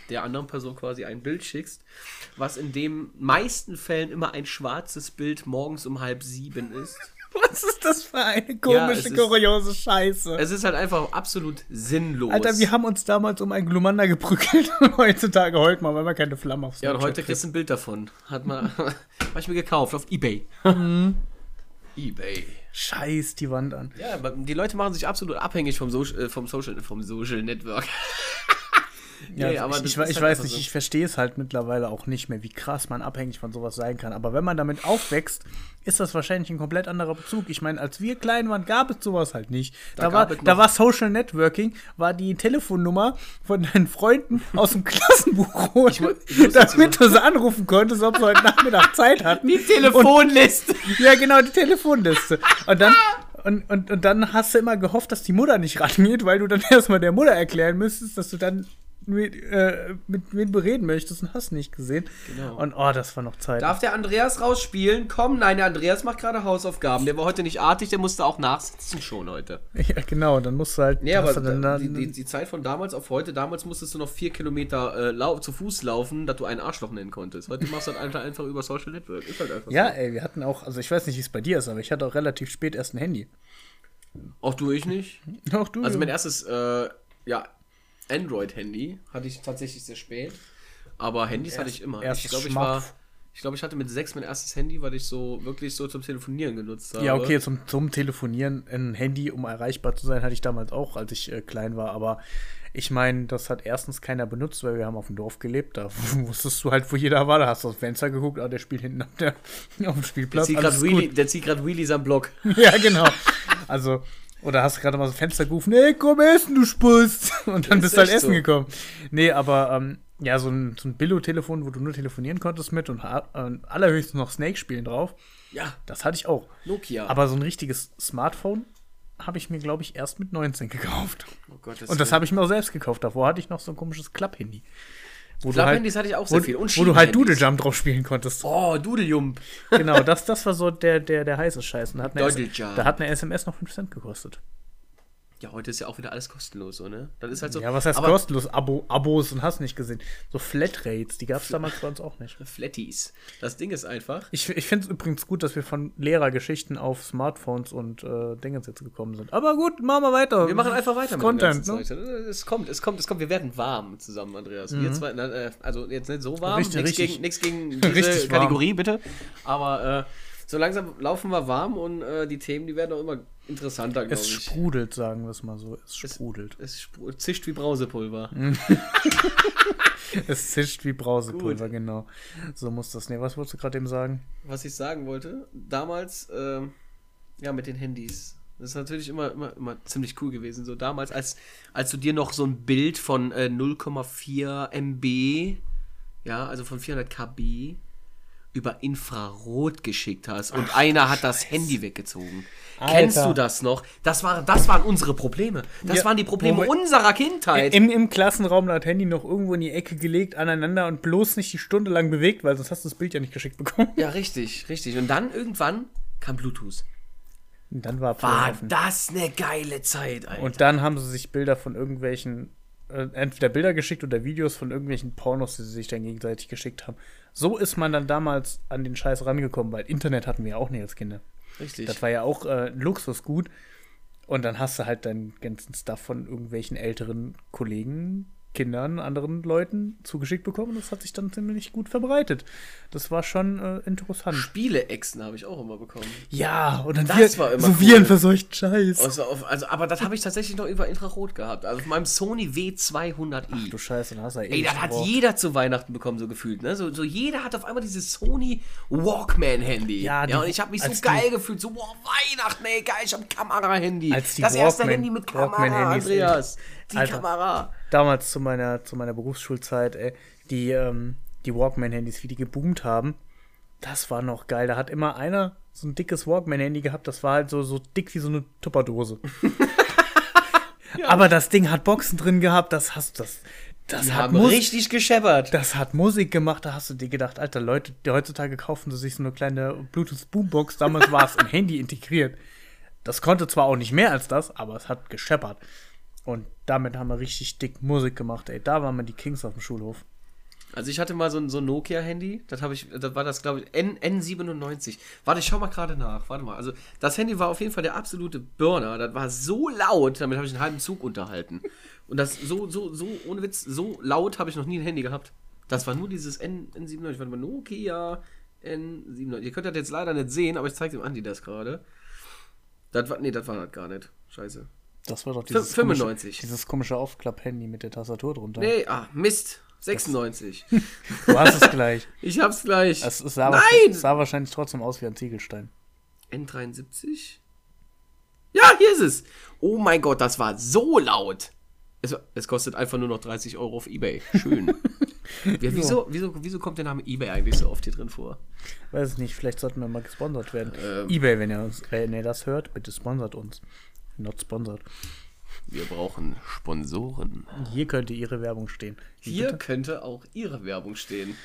der anderen Person quasi ein Bild schickst, was in den meisten Fällen immer ein schwarzes Bild morgens um halb sieben ist. *laughs* Was ist das für eine Ja, komische, ist- kuriose Scheiße? Es ist halt einfach absolut sinnlos. Alter, wir haben uns damals um ein Glumanda geprügelt *laughs* und heutzutage heult man, weil man keine Flamme aufs Ja, und heute kriegt. kriegst du ein Bild davon. Hat man, *laughs* hab ich mir gekauft auf Ebay. Mhm. Ebay. Scheiß die Wand an. Ja, aber die Leute machen sich absolut abhängig vom, so äh, vom, Social, vom Social Network. Ja, Nee, aber ich, ich, ist ich halt weiß nicht, so. ich verstehe es halt mittlerweile auch nicht mehr, wie krass man abhängig von sowas sein kann. Aber wenn man damit aufwächst, ist das wahrscheinlich ein komplett anderer Bezug. Ich meine, als wir klein waren, gab es sowas halt nicht. Da Da, war, da war Social Networking, war die Telefonnummer von deinen Freunden *laughs* aus dem Klassenbuch holen, damit du sie anrufen konntest, ob sie heute Nachmittag Zeit hatten. Die Telefonliste. *laughs* Ja, genau, die Telefonliste. Und dann, und, und, und dann hast du immer gehofft, dass die Mutter nicht rangeht, weil du dann *laughs* erstmal der Mutter erklären müsstest, dass du dann mit, äh, mit wem bereden möchtest und hast nicht gesehen. Genau. Und oh, das war noch Zeit. Darf der Andreas rausspielen? Komm, nein, der Andreas macht gerade Hausaufgaben. Der war heute nicht artig, der musste auch nachsitzen schon heute. *laughs* Ja, genau, dann musst du halt. Nee, aber da- die, die, die Zeit von damals auf heute, damals musstest du noch vier Kilometer äh, zu Fuß laufen, dass du einen Arschloch nennen konntest. Heute machst du das einfach, einfach über Social Network. Ist halt einfach ja, ey, wir hatten auch, also ich weiß nicht, wie es bei dir ist, aber ich hatte auch relativ spät erst ein Handy. so. Auch du, ich nicht. Auch du? Also mein erstes, äh, ja, Android-Handy hatte ich tatsächlich sehr spät. Aber Handys hatte ich immer. Ich glaube, ich war. Ich glaube, ich hatte mit sechs mein erstes Handy, weil ich so wirklich so zum Telefonieren genutzt habe. Ja, okay, zum, zum Telefonieren ein Handy, um erreichbar zu sein, hatte ich damals auch, als ich äh, klein war. Aber ich meine, das hat erstens keiner benutzt, weil wir haben auf dem Dorf gelebt. Da *laughs* wusstest du halt, wo jeder war. Da hast du dem Fenster geguckt, ah, der spielt hinten auf, der, *laughs* auf dem Der Spielplatz. gerade der zieht grad Wheelies am Block. *laughs* Ja, genau. Also, oder hast gerade mal so ein Fenster gerufen, nee, komm essen, du Spust. *laughs* Und dann Ist bist du halt essen so. gekommen. Nee, aber ähm, ja, so ein, so ein Billo-Telefon, wo du nur telefonieren konntest mit und äh, allerhöchstens noch Snake spielen drauf, Ja, das hatte ich auch. Nokia. Aber so ein richtiges Smartphone habe ich mir, glaube ich, erst mit 19 gekauft. oh Gott, Und das habe ich mir auch selbst gekauft. Davor hatte ich noch so ein komisches Klapp-Handy. Wo du Klapphandys halt, hatte ich auch wo, sehr viel. Und wo du halt. Doodle Jump drauf spielen konntest. Oh, Doodlejump. Genau, das, das war so der, der, der heiße Scheiß. Und da hat eine, Doodle S- Jump. da hat eine SMS noch 5 Cent gekostet. Ja, heute ist ja auch wieder alles kostenlos, so, ne? Das ist halt so. Ja, was heißt aber kostenlos? Abo, Abos und hast nicht gesehen. So Flatrates, die gab es damals bei uns auch nicht. *laughs* Flatties. Das Ding ist einfach. Ich, ich finde es übrigens gut, dass wir von Lehrergeschichten auf Smartphones und äh, Dingens jetzt gekommen sind. Aber gut, machen wir weiter. Wir machen einfach weiter Content, dem ne? Es kommt, es kommt, es kommt. Wir werden warm zusammen, Andreas. Wir zwei, na, äh, also jetzt nicht so warm, Mhm. Richtig, nichts richtig. gegen, nichts gegen *laughs* diese Richtig. Kategorie, bitte. Aber äh, so langsam laufen wir warm und äh, die Themen, die werden auch immer interessanter, glaube Es ich. sprudelt, sagen wir es mal so. Es Es- sprudelt. Es spru- zischt wie Brausepulver. Es zischt wie Brausepulver, *laughs* genau. So muss das. Nee, was wolltest du gerade eben sagen? Was ich sagen wollte, damals, ähm, ja, mit den Handys. Das ist natürlich immer, immer, immer ziemlich cool gewesen. So damals, als, als du dir noch so ein Bild von äh, 0,4 MB, ja, also von 400 KB, über Infrarot geschickt hast und einer hat das Handy weggezogen. Alter. Kennst du das noch? Das, war, das waren unsere Probleme. Das Ja, waren die Probleme unserer Kindheit. Im, Im Klassenraum das Handy noch irgendwo in die Ecke gelegt, aneinander und bloß nicht die Stunde lang bewegt, weil sonst hast du das Bild ja nicht geschickt bekommen. ja, richtig, richtig. Und dann irgendwann kam Bluetooth. Und dann war War das eine geile Zeit, Alter. Und dann haben sie sich Bilder von irgendwelchen, entweder Bilder geschickt oder Videos von irgendwelchen Pornos, die sie sich dann gegenseitig geschickt haben. So ist man dann damals an den Scheiß rangekommen, weil Internet hatten wir ja auch nicht als Kinder. richtig. Das war ja auch äh, Luxusgut. Und dann hast du halt deinen ganzen Stuff von irgendwelchen älteren Kollegen, Kindern, anderen Leuten zugeschickt bekommen. Das hat sich dann ziemlich gut verbreitet. Das war schon äh, interessant. Spiele-Echsen habe ich auch immer bekommen. Ja, und dann Das wir, war immer so cool. virenverseuchten Scheiß. Also, auf, also, aber das habe ich tatsächlich noch über Infrarot gehabt. Also auf meinem Sony W200i. Du Scheiße, dann hast du ja eh Ey, das hat gebraucht. jeder zu Weihnachten bekommen, so gefühlt. Ne? So, so jeder hat auf einmal dieses Sony Walkman-Handy. Ja, die- ja, und ich habe mich so geil die- gefühlt. So, boah, Weihnachten, ey, geil, ich habe ein Kamera-Handy. Das erste Walkman- Handy mit Kamera, Andreas. Die Alter. Kamera. damals zu meiner, zu meiner Berufsschulzeit, ey, die, ähm, die Walkman-Handys, wie die geboomt haben, das war noch geil. Da hat immer einer so ein dickes Walkman-Handy gehabt, das war halt so, so dick wie so eine Tupperdose. *laughs* Aber das Ding hat Boxen drin gehabt, das hast das. Das Die hat, haben Mus richtig gescheppert. das hat Musik gemacht, da hast du dir gedacht, Alter, Leute, die heutzutage kaufen sie sich so eine kleine Bluetooth-Boombox. Damals war es im Handy integriert. Das konnte zwar auch nicht mehr als das, aber es hat gescheppert. Und damit haben wir richtig dick Musik gemacht, ey. Da waren wir die Kings auf dem Schulhof. Also ich hatte mal so ein, so ein Nokia-Handy, das habe ich, das war das, glaube ich, N, N97. Warte, ich schau mal gerade nach. Warte mal. Also das Handy war auf jeden Fall der absolute Burner. Das war so laut, damit habe ich einen halben Zug unterhalten. Und das so, so, so, ohne Witz, so laut habe ich noch nie ein Handy gehabt. Das war nur dieses N, N97. Warte mal, Nokia N97. Ihr könnt das jetzt leider nicht sehen, aber ich zeige dem Andi das gerade. Das war, nee, das war das gar nicht. Scheiße. Das war doch dieses dieses 95. Komische, dieses komische Aufklapp-Handy mit der Tastatur drunter. Nee, ah, Mist. 96. *laughs* Du hast es gleich. *laughs* Ich hab's gleich. Es, es, sah Nein! es sah wahrscheinlich trotzdem aus wie ein Ziegelstein. N73? Ja, hier ist es. Oh mein Gott, das war so laut. Es, es kostet einfach nur noch 30 Euro auf Ebay. Schön. *laughs* ja, wieso, wieso, wieso kommt der Name Ebay eigentlich so oft hier drin vor? Weiß es nicht, vielleicht sollten wir mal gesponsert werden. Ähm. Ebay, wenn ihr, uns, wenn ihr das hört, bitte sponsert uns. Not sponsored. Wir brauchen Sponsoren. Hier könnte ihre Werbung stehen. Hier könnte auch Ihre Werbung stehen.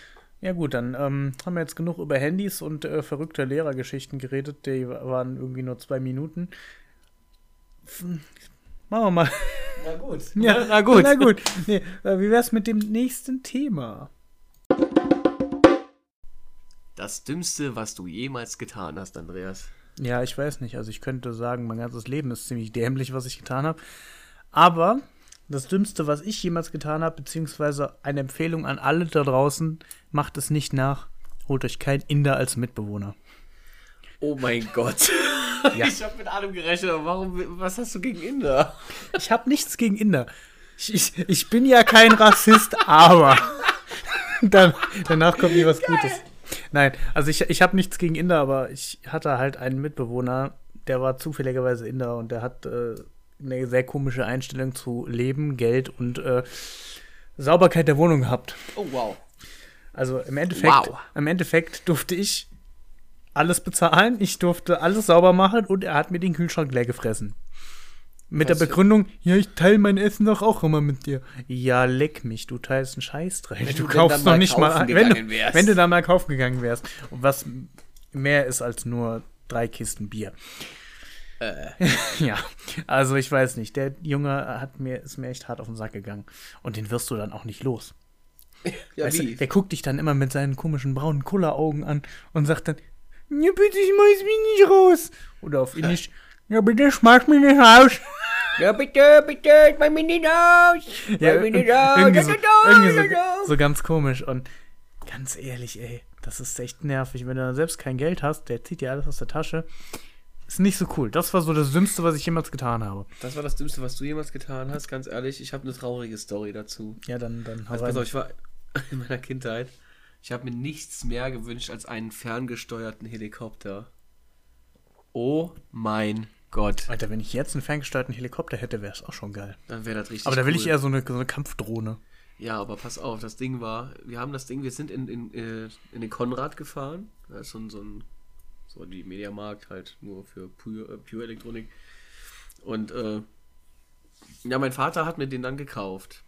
Ja gut, dann ähm, haben wir jetzt genug über Handys und äh, verrückte Lehrergeschichten geredet. Die waren irgendwie nur zwei Minuten. Machen wir mal. Na gut. *laughs* Ja, na gut. Na gut. Nee, äh, wie wär's mit dem nächsten Thema? Das Dümmste, was du jemals getan hast, Andreas. Ja, ich weiß nicht. Also ich könnte sagen, mein ganzes Leben ist ziemlich dämlich, was ich getan habe. Aber das Dümmste, was ich jemals getan habe, beziehungsweise eine Empfehlung an alle da draußen, macht es nicht nach. Holt euch kein Inder als Mitbewohner. Oh mein Gott. *laughs* Ja. Ich habe mit allem gerechnet, aber warum, was hast du gegen Inder? Ich habe nichts gegen Inder. Ich, ich, ich bin ja kein Rassist, aber *laughs* dann, danach kommt nie was Gutes. Nein, also ich, ich habe nichts gegen Inder, aber ich hatte halt einen Mitbewohner, der war zufälligerweise Inder und der hat äh, eine sehr komische Einstellung zu Leben, Geld und äh, Sauberkeit der Wohnung gehabt. Oh wow. Also im Endeffekt, Wow. im Endeffekt durfte ich alles bezahlen, ich durfte alles sauber machen und er hat mir den Kühlschrank leer gefressen. Mit der Begründung, ja, ich teile mein Essen doch auch immer mit dir. Ja, leck mich, du teilst einen Scheißdreck. Wenn du du kaufst noch nicht mal ein, wenn du, wenn du da mal kaufen gegangen wärst. Und was mehr ist als nur drei Kisten Bier. Äh, *laughs* Ja, also ich weiß nicht. Der Junge hat mir, ist mir echt hart auf den Sack gegangen. Und den wirst du dann auch nicht los. *laughs* ja, Weißt wie? du, der guckt dich dann immer mit seinen komischen braunen Kulleraugen an und sagt dann, ja bitte, ich muss mich nicht raus. Oder auf Indisch, ja bitte, schmeiß mich nicht raus. *laughs* ja, bitte, bitte, mein mich nicht aus. Ja, Mein mich nicht aus. irgendwie, so, irgendwie so, so ganz komisch. Und ganz ehrlich, ey, das ist echt nervig. Wenn du dann selbst kein Geld hast, der zieht dir alles aus der Tasche. Ist nicht so cool. Das war so das Dümmste, was ich jemals getan habe. Das war das Dümmste, was du jemals getan hast, ganz ehrlich. Ich habe eine traurige Story dazu. Ja, dann, dann hau Also, pass rein. auf, ich war *laughs* in meiner Kindheit. Ich habe mir nichts mehr gewünscht als einen ferngesteuerten Helikopter. Oh mein Gott. Alter, wenn ich jetzt einen ferngesteuerten Helikopter hätte, wäre es auch schon geil. Dann wäre das richtig Aber da will cool. ich eher so eine, so eine Kampfdrohne. Ja, aber pass auf, das Ding war, wir haben das Ding, wir sind in, in, äh, in den Konrad gefahren. Das ist so ein, so ein, so die Mediamarkt halt nur für Pure, äh, Pure Elektronik. Und, äh, ja, mein Vater hat mir den dann gekauft.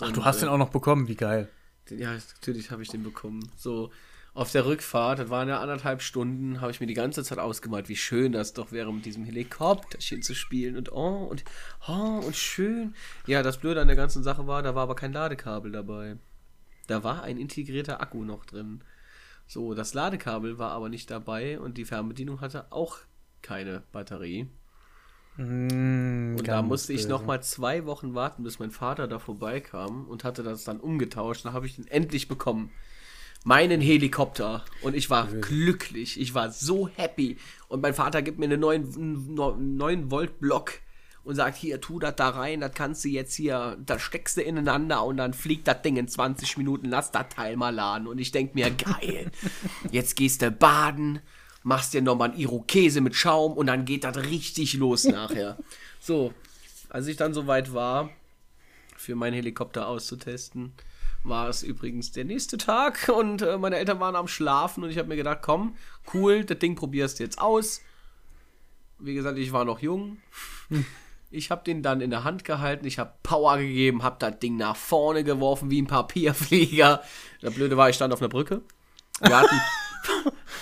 Ach, Und, du hast äh, den auch noch bekommen, wie geil. Den- Ja, natürlich habe ich den bekommen. So, auf der Rückfahrt, das waren ja anderthalb Stunden, habe ich mir die ganze Zeit ausgemalt, wie schön das doch wäre, mit diesem Helikopterchen zu spielen und oh, und oh, und schön. Ja, das Blöde an der ganzen Sache war, da war aber kein Ladekabel dabei. Da war ein integrierter Akku noch drin. So, das Ladekabel war aber nicht dabei und die Fernbedienung hatte auch keine Batterie. Mm, Und da musste ich böse. noch mal zwei Wochen warten, bis mein Vater da vorbeikam und hatte das dann umgetauscht. Dann habe ich den endlich bekommen. Meinen Helikopter. Und ich war glücklich. Ich war so happy. Und mein Vater gibt mir einen 9, 9 Volt Block und sagt, hier, tu das da rein, das kannst du jetzt hier, da steckst du ineinander und dann fliegt das Ding in 20 Minuten, lass das Teil mal laden. Und ich denk mir, geil, *laughs* jetzt gehst du baden, machst dir nochmal einen Irokese mit Schaum und dann geht das richtig los *laughs* nachher. So, als ich dann soweit war, für meinen Helikopter auszutesten, war es übrigens der nächste Tag *laughs* und äh, meine Eltern waren am Schlafen und ich habe mir gedacht, komm, cool, das Ding probierst du jetzt aus. Wie gesagt, ich war noch jung. *laughs* Ich habe den dann in der Hand gehalten, ich habe Power gegeben, habe das Ding nach vorne geworfen wie ein Papierflieger. Das Blöde war, ich stand auf einer Brücke. Wir hatten,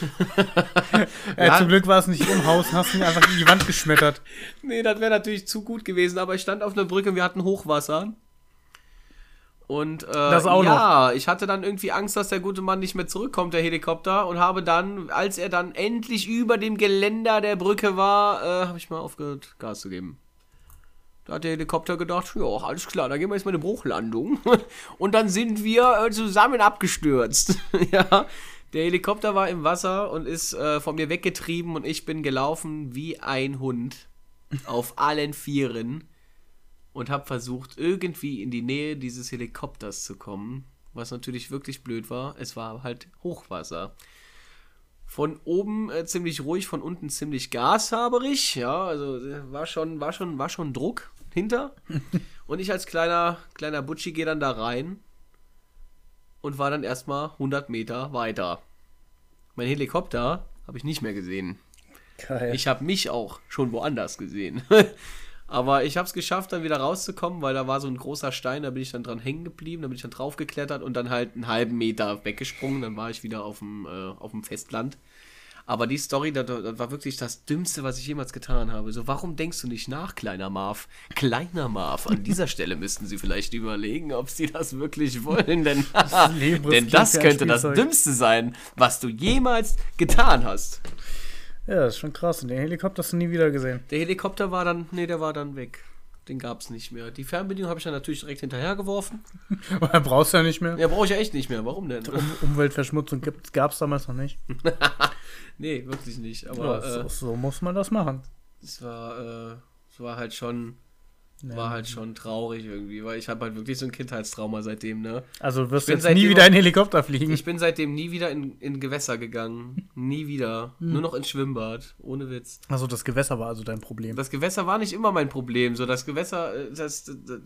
*laughs* Ja. Zum Glück war es nicht im Haus, hast ihn einfach in die Wand geschmettert. Nee, das wäre natürlich zu gut gewesen, aber ich stand auf einer Brücke, wir hatten Hochwasser. Und äh, ja, ich hatte dann irgendwie Angst, dass der gute Mann nicht mehr zurückkommt, der Helikopter, und habe dann, als er dann endlich über dem Geländer der Brücke war, äh, habe ich mal aufgehört, Gas zu geben. Da hat der Helikopter gedacht, ja, alles klar, dann gehen wir jetzt mal eine Bruchlandung. *laughs* Und dann sind wir äh, zusammen abgestürzt. *laughs* ja, der Helikopter war im Wasser und ist äh, von mir weggetrieben und ich bin gelaufen wie ein Hund auf allen Vieren und habe versucht, irgendwie in die Nähe dieses Helikopters zu kommen. Was natürlich wirklich blöd war. Es war halt Hochwasser. Von oben äh, ziemlich ruhig, von unten ziemlich gashaberig. Ja, also äh, war schon, war schon, war schon Druck hinter. *laughs* Und ich als kleiner, kleiner Butschi gehe dann da rein und war dann erstmal 100 Meter weiter. Mein Helikopter habe ich nicht mehr gesehen. Geil. Ich habe mich auch schon woanders gesehen. *laughs* Aber ich habe es geschafft, dann wieder rauszukommen, weil da war so ein großer Stein, da bin ich dann dran hängen geblieben, da bin ich dann drauf geklettert und dann halt einen halben Meter weggesprungen, dann war ich wieder auf dem, äh, auf dem Festland. Aber die Story, das, das war wirklich das Dümmste, was ich jemals getan habe. So, warum denkst du nicht nach, kleiner Marv? Kleiner Marv, an dieser Stelle müssten sie vielleicht überlegen, ob sie das wirklich wollen, denn, *laughs* Leben *laughs* denn das könnte das. Dümmste sein, was du jemals getan hast. Ja, das ist schon krass. Und den Helikopter hast du nie wieder gesehen. Der Helikopter war dann, nee, der war dann weg. Den gab es nicht mehr. Die Fernbedienung habe ich dann natürlich direkt hinterhergeworfen. *laughs* Aber brauchst du ja nicht mehr. Ja, brauche ich ja echt nicht mehr. Warum denn? Um Umweltverschmutzung gab es damals noch nicht. *laughs* nee, wirklich nicht. Ja, Aber so, äh, so muss man das machen. es war, äh, es war halt schon, war halt schon traurig irgendwie, weil ich habe halt wirklich so ein Kindheitstrauma seitdem, ne? Also du wirst bin jetzt nie wieder in Helikopter fliegen. Ich bin seitdem nie wieder in, in Gewässer gegangen. Nie wieder. Nur noch ins Schwimmbad. Ohne Witz. also das Gewässer war also dein Problem. Das Gewässer war nicht immer mein Problem. So, das Gewässer, äh, das, das, das,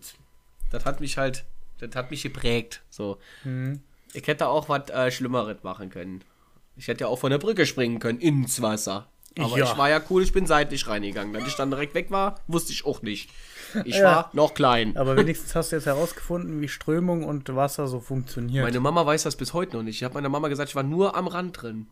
das hat mich halt, das hat mich geprägt. So. Mhm. Ich hätte auch was äh, Schlimmeres machen können. Ich hätte ja auch von der Brücke springen können, ins Wasser. Aber Ja. ich war ja cool, ich bin seitlich reingegangen. Dass ich dann direkt weg war, wusste ich auch nicht. Ich Ja. war noch klein. Aber wenigstens hast du jetzt herausgefunden, wie Strömung und Wasser so funktioniert. Meine Mama weiß das bis heute noch nicht. Ich habe meiner Mama gesagt, ich war nur am Rand drin.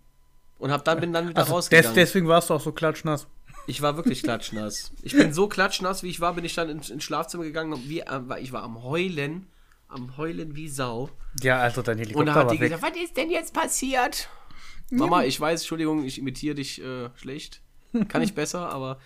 Und hab dann, bin dann wieder also des, rausgegangen. deswegen warst du auch so klatschnass. Ich war wirklich klatschnass. Ich bin so klatschnass, wie ich war, bin ich dann ins, ins Schlafzimmer gegangen. Wie, äh, ich war am Heulen. Am Heulen wie Sau. Ja, also dein Und Helikopter da hat war die weg. gesagt, was ist denn jetzt passiert? Mama, ich weiß, Entschuldigung, ich imitiere dich äh, schlecht. Kann ich besser, aber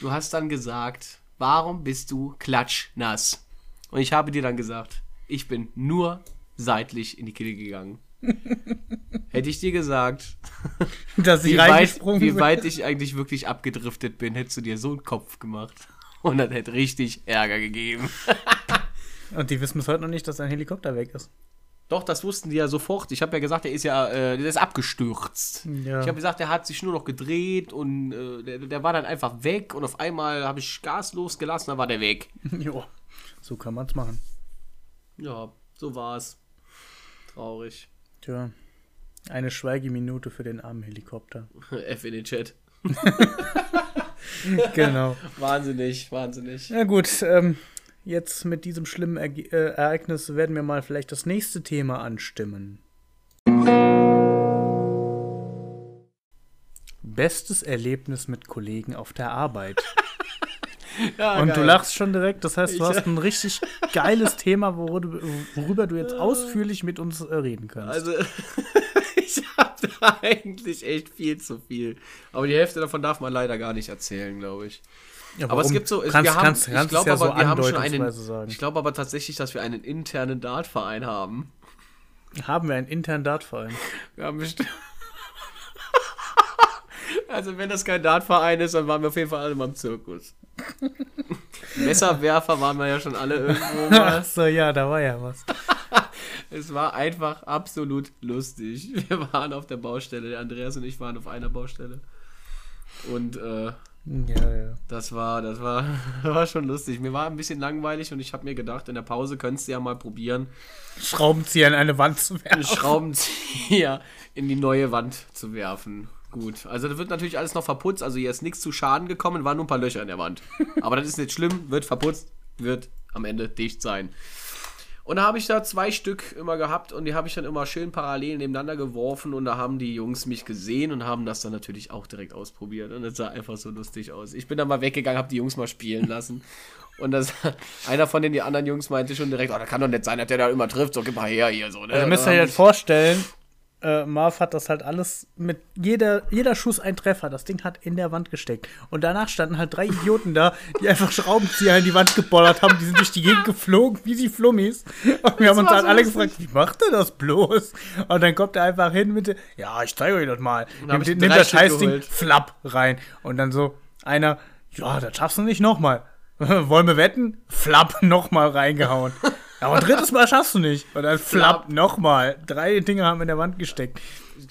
du hast dann gesagt, warum bist du klatschnass? Und ich habe dir dann gesagt, ich bin nur seitlich in die Kille gegangen. *laughs* Hätte ich dir gesagt, *laughs* Dass ich wie weit, wie weit ich eigentlich wirklich abgedriftet bin, hättest du dir so einen Kopf gemacht. Und das hätte richtig Ärger gegeben. *laughs* Und die wissen bis heute noch nicht, dass dein Helikopter weg ist. Doch, das wussten die ja sofort. Ich habe ja gesagt, der ist ja, äh, der ist abgestürzt. Ja. Ich habe gesagt, der hat sich nur noch gedreht und äh, der, der war dann einfach weg und auf einmal habe ich Gas losgelassen, dann war der weg. *laughs* jo. So kann man's machen. Ja, so war's. Traurig. Tja. Eine Schweigeminute für den armen Helikopter. *laughs* F in den Chat. *laughs* genau. Wahnsinnig, wahnsinnig. Ja gut, ähm, jetzt mit diesem schlimmen Erge äh, Ereignis werden wir mal vielleicht das nächste Thema anstimmen. Bestes Erlebnis mit Kollegen auf der Arbeit. *laughs* Ja, Und du geil. lachst schon direkt, das heißt, du Ich- hast ein richtig geiles Thema, worüber du, worüber du jetzt *laughs* ausführlich mit uns äh, reden kannst. Also, *laughs* ich habe da eigentlich echt viel zu viel. Aber die Hälfte davon darf man leider gar nicht erzählen, glaube ich. Ja, Aber es gibt so, kannst, wir haben, kannst, ich glaube ja aber, so wir haben schon einen, sagen. ich glaube aber tatsächlich, dass wir einen internen Dartverein haben. Haben wir einen internen Dartverein? Wir haben bestimmt. *laughs* Also, wenn das kein Dartverein ist, dann waren wir auf jeden Fall alle mal im Zirkus. *laughs* Messerwerfer waren wir ja schon alle irgendwo mal. Ach so, ja, da war ja was. *laughs* Es war einfach absolut lustig. Wir waren auf der Baustelle, der Andreas und ich waren auf einer Baustelle. Und äh, Ja, ja. das war, das war, *laughs* war schon lustig. Mir war ein bisschen langweilig und ich habe mir gedacht, in der Pause könntest du ja mal probieren, Schraubenzieher in eine Wand zu werfen. Schraubenzieher in die neue Wand zu werfen. Gut, also da wird natürlich alles noch verputzt, also hier ist nichts zu Schaden gekommen, waren nur ein paar Löcher in der Wand. Aber das ist nicht schlimm, wird verputzt, wird am Ende dicht sein. Und da habe ich da zwei Stück immer gehabt und die habe ich dann immer schön parallel nebeneinander geworfen und da haben die Jungs mich gesehen und haben das dann natürlich auch direkt ausprobiert und das sah einfach so lustig aus. Ich bin dann mal weggegangen, habe die Jungs mal spielen *laughs* lassen und das, einer von den die anderen Jungs meinte schon direkt, oh, das kann doch nicht sein, dass der da immer trifft, so gib mal her hier so. Ne? Also müsst ihr euch halt vorstellen, äh, Marv hat das halt alles mit jeder, jeder Schuss ein Treffer. Das Ding hat in der Wand gesteckt. Und danach standen halt drei Idioten da, die einfach Schraubenzieher in die Wand gebollert haben. Die sind durch die Gegend geflogen, wie die Flummis. Und wir haben uns halt so alle gefragt, wie macht er das bloß? Und dann kommt er einfach hin mit, der- ja, ich zeige euch das mal. Nimmt, nimmt das Scheißding, flapp, rein. Und dann so einer, ja, das schaffst du nicht nochmal. *laughs* Wollen wir wetten? Flapp, nochmal reingehauen. Ja, aber drittes Mal schaffst du nicht. Und dann flapp, nochmal. Drei Dinger haben in der Wand gesteckt.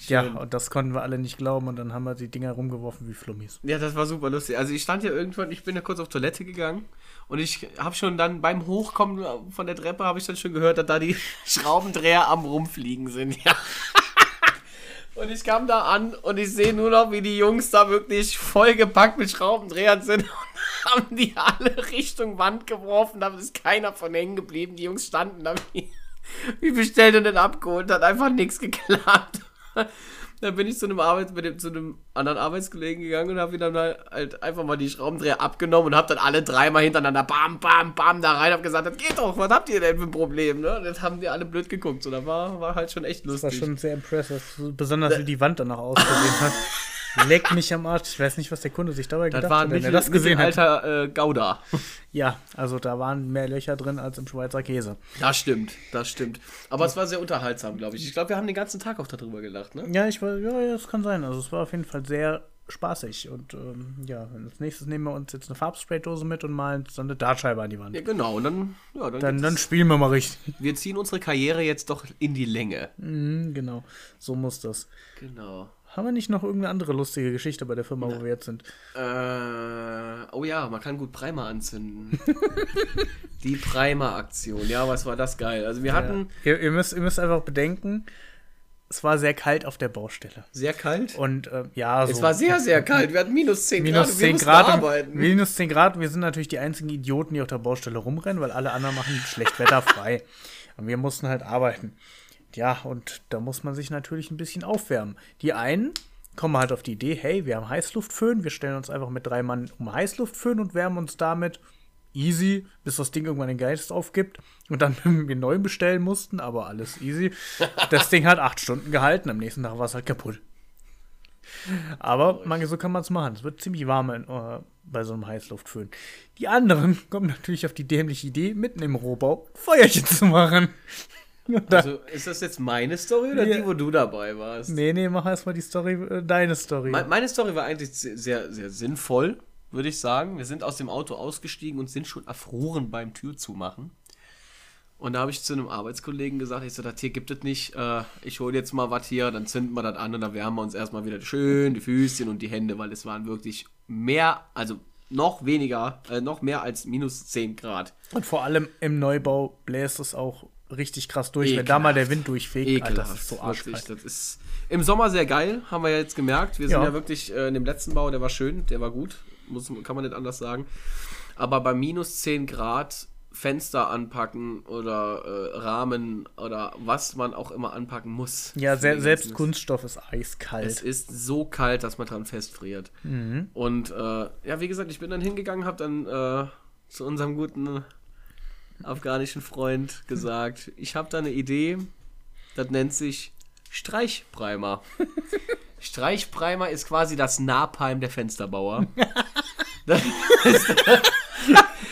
Ja, Schön. und das konnten wir alle nicht glauben. Und dann haben wir die Dinger rumgeworfen wie Flummis. Ja, das war super lustig. Also ich stand ja irgendwann, ich bin ja kurz auf Toilette gegangen und ich habe schon dann beim Hochkommen von der Treppe habe ich dann schon gehört, dass da die *laughs* Schraubendreher am rumfliegen sind. Ja. *laughs* Und ich kam da an und ich sehe nur noch, wie die Jungs da wirklich vollgepackt mit Schraubendrehern sind haben die alle Richtung Wand geworfen. Da ist keiner von hängen geblieben. Die Jungs standen da wie, *laughs* wie bestellt und dann abgeholt. Hat einfach nichts geklappt. *laughs* Dann bin ich zu einem Arbeits mit dem, zu einem anderen Arbeitskollegen gegangen und habe ihm dann halt einfach mal die Schraubendreher abgenommen und habe dann alle dreimal hintereinander bam, bam, bam da rein. Hab gesagt, das geht doch, was habt ihr denn für ein Problem? Ne? Und das haben die alle blöd geguckt. So, da war, war halt schon echt Das war lustig. schon sehr impressive. Besonders wie die Wand danach ausgesehen hat. *laughs* Leck mich am Arsch. Ich weiß nicht, was der Kunde sich dabei das gedacht war hat, wenn er das gesehen hat. Mittelalter äh, Gouda. Ja, also da waren mehr Löcher drin als im Schweizer Käse. Das stimmt, das stimmt. Aber es war sehr unterhaltsam, glaube ich. Ich glaube, wir haben den ganzen Tag auch darüber gelacht, ne? Ja, ich war, ja, das kann sein. Also es war auf jeden Fall sehr spaßig. Und ähm, ja, als nächstes nehmen wir uns jetzt eine Farbspraydose mit und malen so eine Dartscheibe an die Wand. Ja, genau. Und dann, ja, dann, Dann, dann spielen wir mal richtig. wir ziehen unsere Karriere jetzt doch in die Länge. Mhm, genau, so muss das. Genau. Haben wir nicht noch irgendeine andere lustige Geschichte bei der Firma, wo wir jetzt sind? Äh, oh ja, man kann gut Primer anzünden. *laughs* die Primer-Aktion. Ja, was war das geil. Also wir hatten. Ihr, ihr, müsst, ihr müsst einfach bedenken, es war sehr kalt auf der Baustelle. Sehr kalt. Und äh, ja, so. es war sehr, sehr kalt. Wir hatten minus 10 minus Grad. 10 mussten Grad. arbeiten. Minus 10 Grad. Wir sind natürlich die einzigen Idioten, die auf der Baustelle rumrennen, weil alle anderen machen Schlechtwetter frei. *laughs* Und wir mussten halt arbeiten. Ja, und da muss man sich natürlich ein bisschen aufwärmen. Die einen kommen halt auf die Idee, hey, wir haben Heißluftföhn, wir stellen uns einfach mit drei Mann um Heißluftföhn und wärmen uns damit easy, bis das Ding irgendwann den Geist aufgibt und dann *laughs* wir neu bestellen mussten, aber alles easy. Das Ding hat acht Stunden gehalten, am nächsten Tag war es halt kaputt. Aber man, so kann man es machen. Es wird ziemlich warm in, äh, bei so einem Heißluftföhn. Die anderen kommen natürlich auf die dämliche Idee, mitten im Rohbau Feuerchen zu machen. Also, ist das jetzt meine Story oder Ja. die, wo du dabei warst? nee, nee, mach erstmal die Story, äh, deine Story. Me- Meine Story war eigentlich sehr, sehr, sinnvoll, würde ich sagen. Wir sind aus dem Auto ausgestiegen und sind schon erfroren beim Türzumachen. Und da habe ich zu einem Arbeitskollegen gesagt, ich so, das hier gibt es nicht, äh, ich hole jetzt mal was hier, dann zünden wir das an und dann wärmen wir uns erstmal wieder schön die Füßchen und die Hände, weil es waren wirklich mehr, also noch weniger, äh, noch mehr als minus 10 Grad. Und vor allem im Neubau bläst es auch richtig krass durch, wenn da Ekelhaft. mal der Wind durchfegt. Alter, Ekelhaft. das ist so arschkalt. Das ist im Sommer sehr geil, haben wir ja jetzt gemerkt. Wir sind Ja. ja, wirklich äh, in dem letzten Bau, der war schön, der war gut, muss, kann man nicht anders sagen. Aber bei minus 10 Grad Fenster anpacken oder äh, Rahmen oder was man auch immer anpacken muss. Ja, se selbst Kunststoff ist Es eiskalt. ist so kalt, dass man dran festfriert. Mhm. Und äh, ja, wie gesagt, ich bin dann hingegangen, habe dann äh, zu unserem guten afghanischen Freund gesagt, ich habe da eine Idee, das nennt sich Streichprimer. Streichprimer ist quasi das Napalm der Fensterbauer. Das, *laughs*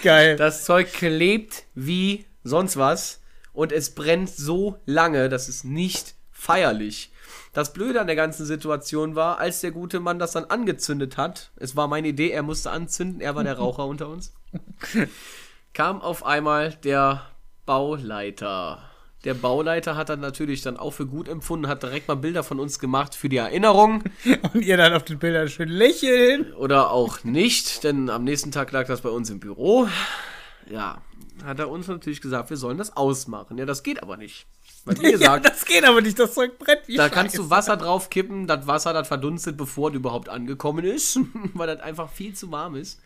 Geil. das Zeug klebt wie sonst was und es brennt so lange, dass es nicht feierlich. Das Blöde an der ganzen Situation war, als der gute Mann das dann angezündet hat, es war meine Idee, er musste anzünden, er war der Raucher unter uns, *laughs* kam auf einmal der Bauleiter. Der Bauleiter hat dann natürlich dann auch für gut empfunden, hat direkt mal Bilder von uns gemacht für die Erinnerung *laughs* Und ihr dann auf den Bildern schön lächeln. oder auch nicht, denn am nächsten Tag lag das bei uns im Büro. Ja, hat er uns natürlich gesagt, wir sollen das ausmachen. Ja, das geht aber nicht. Weil, wie *laughs* Ja, gesagt, das geht aber nicht, das Zeug brennt wie da kannst du Scheiße. Wasser drauf kippen, das Wasser, das verdunstet, bevor du überhaupt angekommen ist, *laughs* weil das einfach viel zu warm ist.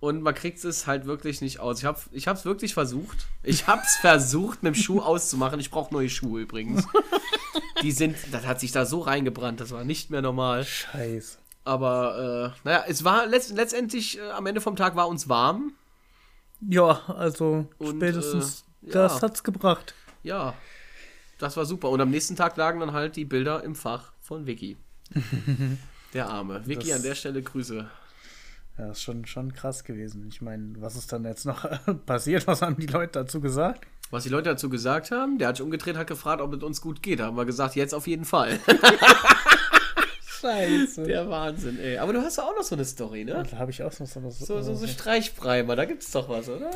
Und man kriegt es halt wirklich nicht aus. Ich habe ich es wirklich versucht. Ich habe es *laughs* versucht, mit dem Schuh auszumachen. Ich brauche neue Schuhe übrigens. Die sind, das hat sich da so reingebrannt, das war nicht mehr normal. Scheiße. Aber, äh, naja, es war letzt, letztendlich, äh, am Ende vom Tag war uns warm. Ja, also Und, spätestens äh, das ja. hat's gebracht. Ja, das war super. Und am nächsten Tag lagen dann halt die Bilder im Fach von Vicky. *laughs* Der Arme. Vicky, Das- an der Stelle Grüße. Ja, ist schon, schon krass gewesen. Ich meine, was ist dann jetzt noch *laughs* passiert? Was haben die Leute dazu gesagt? Was die Leute dazu gesagt haben, der hat sich umgedreht, hat gefragt, ob es uns gut geht. Da haben wir gesagt, jetzt auf jeden Fall. *laughs* Scheiße. Der Wahnsinn, ey. Aber du hast doch auch noch so eine Story, ne? Da habe ich auch noch so, so, So, so, so Streichprimer, da gibt's doch was, oder?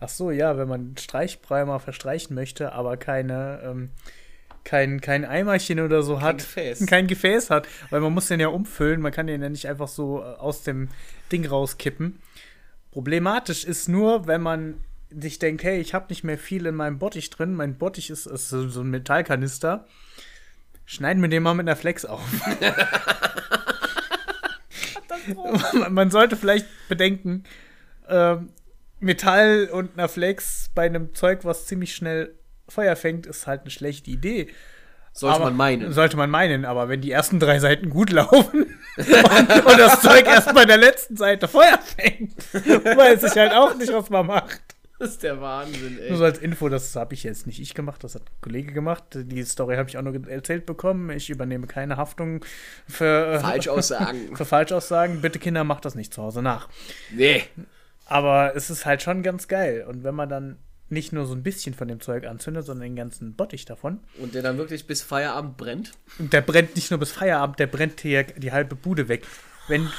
Ach so, ja, wenn man Streichprimer verstreichen möchte, aber keine, ähm, kein, kein Eimerchen oder so hat. Gefäß. *laughs* Kein Gefäß hat. Weil man muss den ja umfüllen. Man kann den ja nicht einfach so äh, aus dem Ding rauskippen. Problematisch ist nur, wenn man sich denkt, hey, ich habe nicht mehr viel in meinem Bottich drin. Mein Bottich ist, ist so ein Metallkanister. Schneiden wir den mal mit einer Flex auf. *laughs* man, man sollte vielleicht bedenken, ähm, Metall und einer Flex bei einem Zeug, was ziemlich schnell Feuer fängt, ist halt eine schlechte Idee. Sollte Aber- man meinen. Sollte man meinen, aber wenn die ersten drei Seiten gut laufen und, *laughs* und das Zeug erst bei der letzten Seite Feuer fängt, *laughs* weiß ich halt auch nicht, was man macht. Das ist der Wahnsinn, Nur ey. so als Info, das habe ich jetzt nicht ich gemacht, das hat ein Kollege gemacht. Die Story habe ich auch nur erzählt bekommen. Ich übernehme keine Haftung für, äh, Falschaussagen. *laughs* für Falschaussagen. Bitte Kinder, macht das nicht zu Hause nach. Nee. Aber es ist halt schon ganz geil. Und wenn man dann nicht nur so ein bisschen von dem Zeug anzündet, sondern den ganzen Bottich davon, Und der dann wirklich bis Feierabend brennt. und der brennt nicht nur bis Feierabend, der brennt hier die halbe Bude weg. Wenn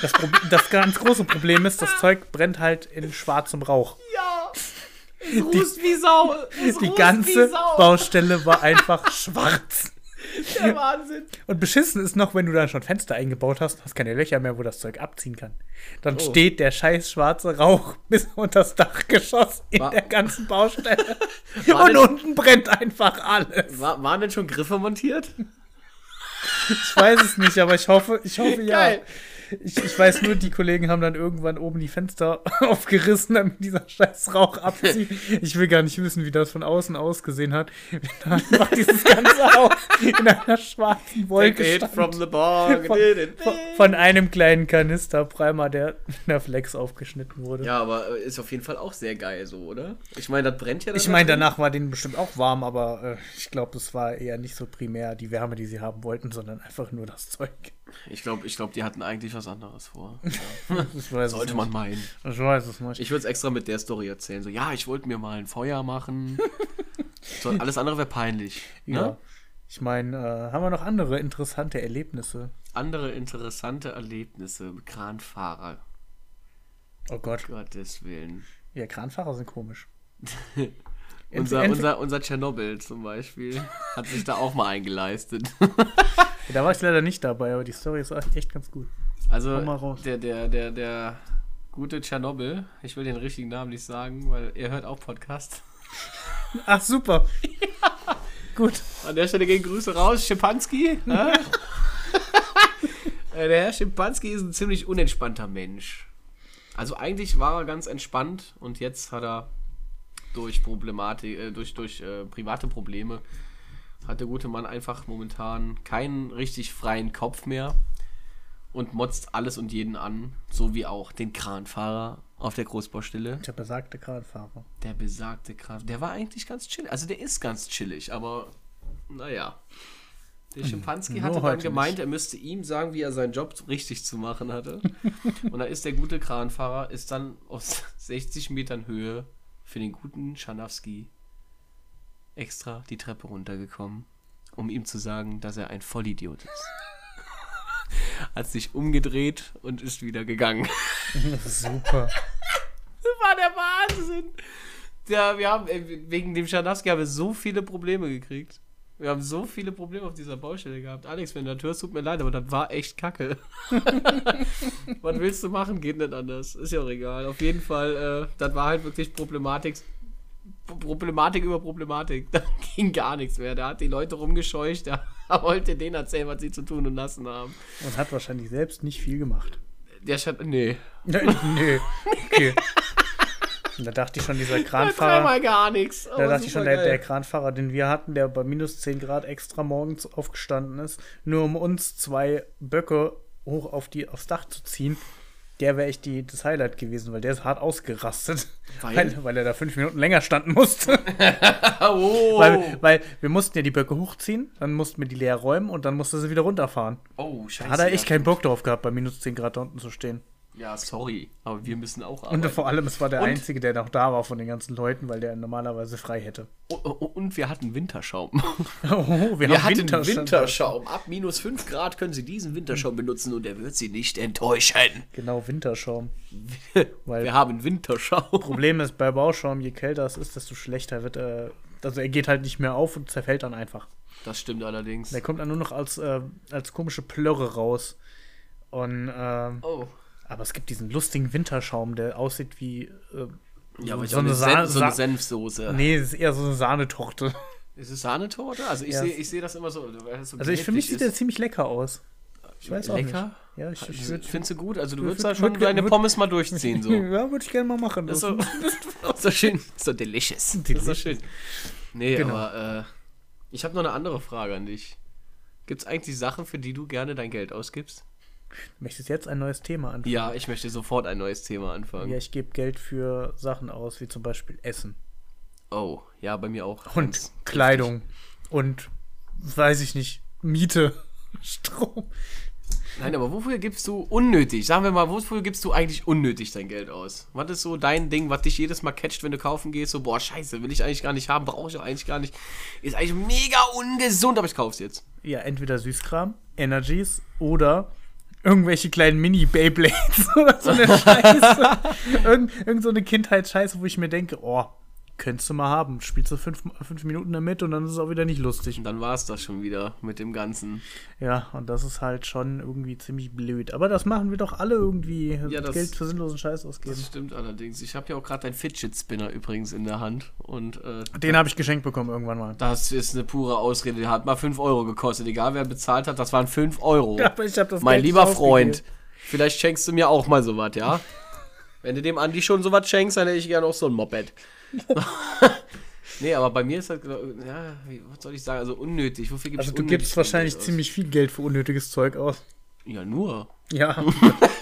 das, *laughs* das ganz große Problem ist, das Zeug brennt halt in schwarzem Rauch. Ja. Es rußt wie Sau. Es Die ganze wie Sau. Baustelle war einfach schwarz. *laughs* Der Wahnsinn. Und beschissen ist noch, wenn du dann schon Fenster eingebaut hast, hast keine Löcher mehr, wo das Zeug abziehen kann. Dann Oh. steht der scheiß schwarze Rauch *laughs* bis unter das Dachgeschoss in War- der ganzen Baustelle. *laughs* Und das- unten brennt einfach alles. War, waren denn schon Griffe montiert? Ich weiß es nicht, aber ich hoffe, ich hoffe ja. Geil. Ich, ich weiß nur, die Kollegen haben dann irgendwann oben die Fenster *laughs* aufgerissen, damit dieser scheiß Rauch abzieht. Ich will gar nicht wissen, wie das von außen ausgesehen hat. Wenn da *laughs* einfach dieses ganze Haus in einer schwarzen Take Wolke hit stand. from the bar. Von, von, von einem kleinen Kanisterprimer, der in der Flex aufgeschnitten wurde. Ja, aber äh, ist auf jeden Fall auch sehr geil so, oder? Ich meine, das brennt ja dann Ich meine, danach war denen bestimmt auch warm, aber äh, ich glaube, es war eher nicht so primär die Wärme, die sie haben wollten, sondern einfach nur das Zeug. Ich glaube, ich glaub, die hatten eigentlich was anderes vor. *laughs* Weiß Sollte man meinen. Ich weiß es nicht. Ich würde es extra mit der Story erzählen. So, ja, ich wollte mir mal ein Feuer machen. *laughs* so, alles andere wäre peinlich. ja. Ne? Ich meine, äh, haben wir noch andere interessante Erlebnisse? Andere interessante Erlebnisse. Kranfahrer. Oh Gott. Gottes Willen. Ja, Kranfahrer sind komisch. *laughs* Unser, unser, unser Tschernobyl zum Beispiel hat sich da auch mal eingeleistet. *laughs* Da war ich leider nicht dabei, aber die Story ist echt ganz gut. Also der, der, der, der gute Tschernobyl, ich will den richtigen Namen nicht sagen, weil er hört auch Podcast. *laughs* Ach, super. *laughs* Gut. An der Stelle gehen Grüße raus, Schimpanski. hä? Äh, der Herr Schimpanski ist ein ziemlich unentspannter Mensch. Also eigentlich war er ganz entspannt und jetzt hat er durch Problematik, äh, durch, durch äh, private Probleme, hat der gute Mann einfach momentan keinen richtig freien Kopf mehr und motzt alles und jeden an, so wie auch den Kranfahrer auf der Großbaustelle. Der besagte Kranfahrer. Der besagte Kran, der war eigentlich ganz chillig. Also der ist ganz chillig, aber naja. Der Schimpanski Nur hatte dann gemeint, er müsste ihm sagen, wie er seinen Job richtig zu machen hatte. *laughs* Und da ist der gute Kranfahrer, ist dann aus *laughs* 60 Metern Höhe für den guten Schanowski extra die Treppe runtergekommen, um ihm zu sagen, dass er ein Vollidiot ist. *laughs* Hat sich umgedreht und ist wieder gegangen. *laughs* Super. Das war der Wahnsinn. Ja, wir haben, äh, wegen dem Schanowski haben wir so viele Probleme gekriegt. Wir haben so viele Probleme auf dieser Baustelle gehabt. Alex, wenn du das hörst, tut mir leid, aber das war echt kacke. *laughs* Was willst du machen? Geht nicht anders. Ist ja auch egal. Auf jeden Fall, äh, das war halt wirklich Problematik. Problematik über Problematik. *laughs* Da ging gar nichts mehr. Da hat die Leute rumgescheucht. Da *laughs* wollte denen erzählen, was sie zu tun und lassen haben. Und hat wahrscheinlich selbst nicht viel gemacht. Der Schan nee. Nö. Okay. Und da dachte ich schon, dieser Kranfahrer. Gar nichts. Da dachte ich schon, der, der Kranfahrer, den wir hatten, der bei minus 10 Grad extra morgens aufgestanden ist, nur um uns zwei Böcke hoch auf die, aufs Dach zu ziehen, der wäre echt die, das Highlight gewesen, weil der ist hart ausgerastet. Weil? Weil, weil er da fünf Minuten länger standen musste. *laughs* Oh. Weil, weil wir mussten ja die Böcke hochziehen, dann mussten wir die leer räumen und dann musste sie wieder runterfahren. oh, scheiße. Hat er echt keinen Bock drauf gehabt, bei minus 10 Grad da unten zu stehen. Ja, sorry, aber wir müssen auch Und arbeiten. vor allem, es war der Und- Einzige, der noch da war von den ganzen Leuten, weil der normalerweise frei hätte. Oh, oh, und wir hatten Winterschaum. *laughs* Oh, wir, Wir hatten Winterschaum. Winterschaum. Ab minus 5 Grad können Sie diesen Winterschaum benutzen und er wird Sie nicht enttäuschen. Genau, Winterschaum. *laughs* Weil Wir haben Winterschaum. Problem ist, bei Bauschaum, je kälter es ist, desto schlechter wird er. Also er geht halt nicht mehr auf und zerfällt dann einfach. Das stimmt allerdings. Der kommt dann nur noch als, äh, als komische Plörre raus. Und, ähm, Oh. Aber es gibt diesen lustigen Winterschaum, der aussieht wie. Äh, Ja, aber so, eine, Sen so eine Senfsoße. Nee, es ist eher so eine Sahnetorte. Ist es Sahnetorte? Also ich Ja. sehe seh das immer so. so Also ich, für mich sieht der ziemlich lecker aus. Ich weiß auch Lecker? nicht. Ja, ich, ich würde. Findest du gut? Also du Würd- würdest da würd- schon würd- deine würd- Pommes mal durchziehen. So. *laughs* Ja, würde ich gerne mal machen. Das so, so schön. So delicious. Ist so schön. *laughs* Nee, Genau. aber äh, ich habe noch eine andere Frage an dich. Gibt es eigentlich Sachen, für die du gerne dein Geld ausgibst? Möchtest jetzt ein neues Thema anfangen? Ja, ich möchte sofort ein neues Thema anfangen. Ja, ich gebe Geld für Sachen aus, wie zum Beispiel Essen. Oh, ja, bei mir auch. Und Ganz Kleidung. Und weiß ich nicht, Miete, *laughs* Strom. Nein, aber wofür gibst du unnötig? Sagen wir mal, wofür gibst du eigentlich unnötig dein Geld aus? Was ist so dein Ding, was dich jedes Mal catcht, wenn du kaufen gehst? So, boah, scheiße, will ich eigentlich gar nicht haben, brauche ich auch eigentlich gar nicht. Ist eigentlich mega ungesund, aber ich kauf's jetzt. Ja, entweder Süßkram, Energies oder irgendwelche kleinen Mini-Beyblades *laughs* oder so eine Scheiße. *laughs* irgend, irgend so eine Kindheitsscheiße, wo ich mir denke, oh, könntest du mal haben. Spielst du fünf, fünf Minuten damit und dann ist es auch wieder nicht lustig. Und dann war es das schon wieder mit dem Ganzen. Ja, und das ist halt schon irgendwie ziemlich blöd. Aber das machen wir doch alle irgendwie. Ja, das- Geld für sinnlosen Scheiß ausgeben. Das stimmt allerdings. Ich habe ja auch gerade deinen Fidget Spinner übrigens in der Hand. Und äh, Den habe ich geschenkt bekommen irgendwann mal. das ist eine pure Ausrede. Der hat mal 5 Euro gekostet. Egal wer bezahlt hat, das waren 5 Euro. *laughs* Aber ich hab das mein Geld lieber Freund, ausgegeben. vielleicht schenkst du mir auch mal sowas, ja? Wenn du dem Andi schon sowas schenkst, dann hätte ich gerne auch so ein Moped. *laughs* nee, aber bei mir ist das, ja, was soll ich sagen, also unnötig. Wofür gibst Also du gibst wahrscheinlich ziemlich viel Geld für unnötiges Zeug aus. Ja, nur. Ja, *laughs*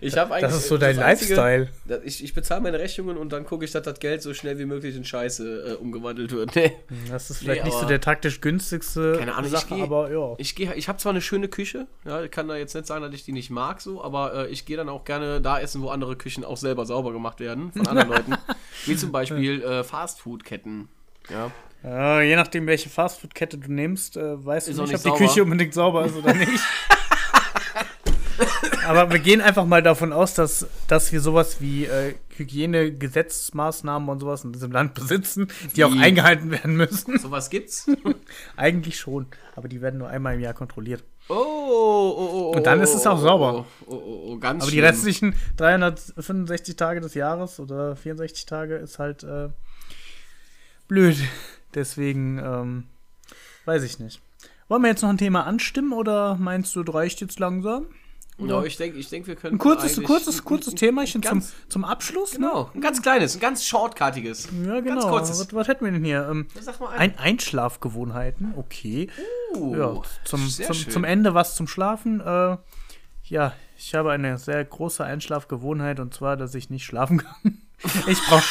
Ich habe eigentlich. das ist so dein Einzige- Lifestyle. Ich, ich bezahle meine Rechnungen und dann gucke ich, dass das Geld so schnell wie möglich in Scheiße äh, umgewandelt wird. Nee. Das ist vielleicht Nee, nicht so der taktisch günstigste Keine Ahnung, ich Sache, geh- aber ja. Ich gehe, ich habe zwar eine schöne Küche, ja, ich kann da jetzt nicht sagen, dass ich die nicht mag, so, aber äh, ich gehe dann auch gerne da essen, wo andere Küchen auch selber sauber gemacht werden von *laughs* anderen Leuten, wie zum Beispiel äh, Fastfood-Ketten. Ja. Ja, je nachdem, welche Fastfood-Kette du nimmst, äh, weißt Ist du nicht, nicht ob die sauber. Küche unbedingt sauber ist oder nicht. *laughs* Aber wir gehen einfach mal davon aus, dass, dass wir sowas wie äh, Hygienegesetzmaßnahmen und sowas in diesem Land besitzen, die auch Wie? eingehalten werden müssen. Sowas gibt's. *laughs* Eigentlich schon, aber die werden nur einmal im Jahr kontrolliert. Oh, oh, oh, oh. Und dann ist es auch oh, sauber. Oh, oh, oh, oh ganz Aber die schlimm. restlichen 365 Tage des Jahres oder 64 Tage ist halt äh, blöd. Deswegen ähm, weiß ich nicht. Wollen wir jetzt noch ein Thema anstimmen oder meinst du, das reicht jetzt langsam? Ja, ich denke, ich denk, wir können. Ein kurzes, kurzes, kurzes Themachen zum, zum Abschluss? Genau, ein ganz kleines, ein ganz shortkartiges. Ne? Ja, genau. Ganz kurzes. Was, was hätten wir denn hier? Ähm, Sag mal ein. ein Einschlafgewohnheiten, okay. Uh, ja, zum, zum, schön. zum Ende was zum Schlafen. Äh, ja, ich habe eine sehr große Einschlafgewohnheit und zwar, dass ich nicht schlafen *laughs* kann. Ich brauche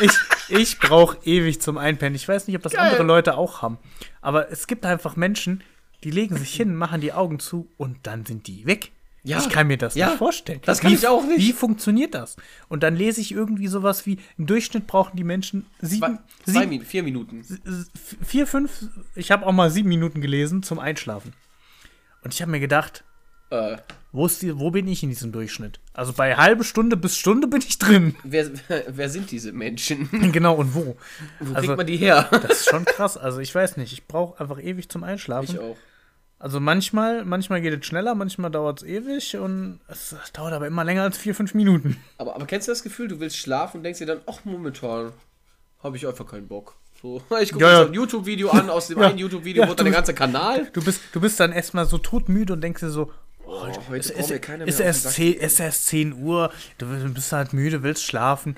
ich, ich brauch ewig zum Einpennen. Ich weiß nicht, ob das Geil. andere Leute auch haben. Aber es gibt einfach Menschen, die legen sich hin, machen die Augen zu und dann sind die weg. Ja. Ich kann mir das Ja. nicht vorstellen. Das kann wie, ich auch nicht. Wie funktioniert das? Und dann lese ich irgendwie sowas wie, im Durchschnitt brauchen die Menschen Zwei, sieben, zwei sieben, Minuten, vier Minuten. vier, fünf, ich habe auch mal sieben Minuten gelesen zum Einschlafen. Und ich habe mir gedacht, Äh, wo, ist die, wo bin ich in diesem Durchschnitt? Also bei halbe Stunde bis Stunde bin ich drin. *laughs* wer, wer sind diese Menschen? *laughs* genau, und wo? Wo Also- kriegt man die her? Das ist schon krass. Also ich weiß nicht, ich brauche einfach ewig zum Einschlafen. Ich auch. Also manchmal, manchmal geht es schneller, manchmal dauert es ewig und es dauert aber immer länger als vier, fünf Minuten. *laughs* Aber, aber kennst du das Gefühl, du willst schlafen und denkst dir dann, ach, momentan habe ich einfach keinen Bock. So, *laughs* ich gucke Ja, mir ja. so ein YouTube-Video an, aus dem *laughs* Ja. einen YouTube-Video Ja, wurde dann der ganze Kanal. Du bist, du bist dann erstmal so todmüde und denkst dir so, Oh, heute ist, ist, mehr auf erst den Sack 10, gehen. ist erst 10 Uhr, du bist halt müde, willst schlafen.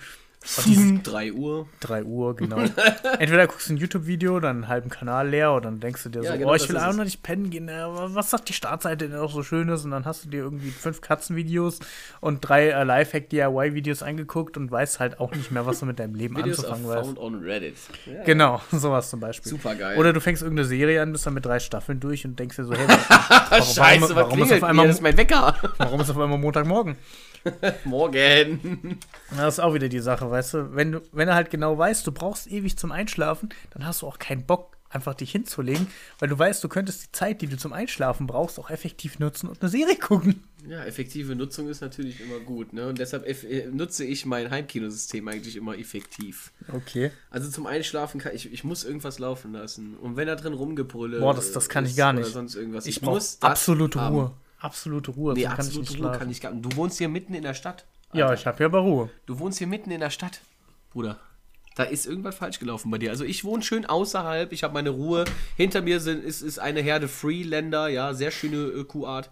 Dieses 3 Uhr. 3 Uhr, genau. *laughs* Entweder guckst du ein YouTube-Video, dann einen halben Kanal leer und dann denkst du dir Ja, so, genau, oh, ich will auch noch nicht pennen gehen. äh, Was sagt die Startseite denn auch so Schönes? Und dann hast du dir irgendwie fünf Katzenvideos und drei äh, Lifehack-DIY-Videos angeguckt und weißt halt auch nicht mehr, was du mit deinem Leben Videos anzufangen weißt. found on Reddit. Ja. Genau, sowas zum Beispiel. Super geil. Oder du fängst irgendeine Serie an, bist dann mit drei Staffeln durch und denkst dir so, hey, warum, *laughs* Scheiße, was warum, ist auf einmal, mir? Das ist mein Wecker. warum ist auf einmal Montagmorgen? *laughs* Morgen. Das ist auch wieder die Sache, weißt du, wenn du, wenn du halt genau weißt, du brauchst ewig zum Einschlafen, dann hast du auch keinen Bock, einfach dich hinzulegen, weil du weißt, du könntest die Zeit, die du zum Einschlafen brauchst, auch effektiv nutzen und eine Serie gucken. Ja, effektive Nutzung ist natürlich immer gut, ne? Und deshalb äh, nutze ich mein Heimkinosystem eigentlich immer effektiv. Okay. Also zum Einschlafen kann ich, ich muss irgendwas laufen lassen. Und wenn da drin rumgebrülle. Boah, das- das kann ich gar Oder nicht. sonst irgendwas. Ich, Ich, muss absolute haben. Ruhe. Absolute Ruhe, Nee, kann absolute nicht Ruhe kann ich gar nicht. Du wohnst hier mitten in der Stadt. Ja, Alter. ich habe ja aber Ruhe. Du wohnst hier mitten in der Stadt, Bruder. Da ist irgendwas falsch gelaufen bei dir. Also ich wohne schön außerhalb, ich habe meine Ruhe. Hinter mir sind, ist, ist eine Herde Freeländer, ja, sehr schöne äh, Kuhart.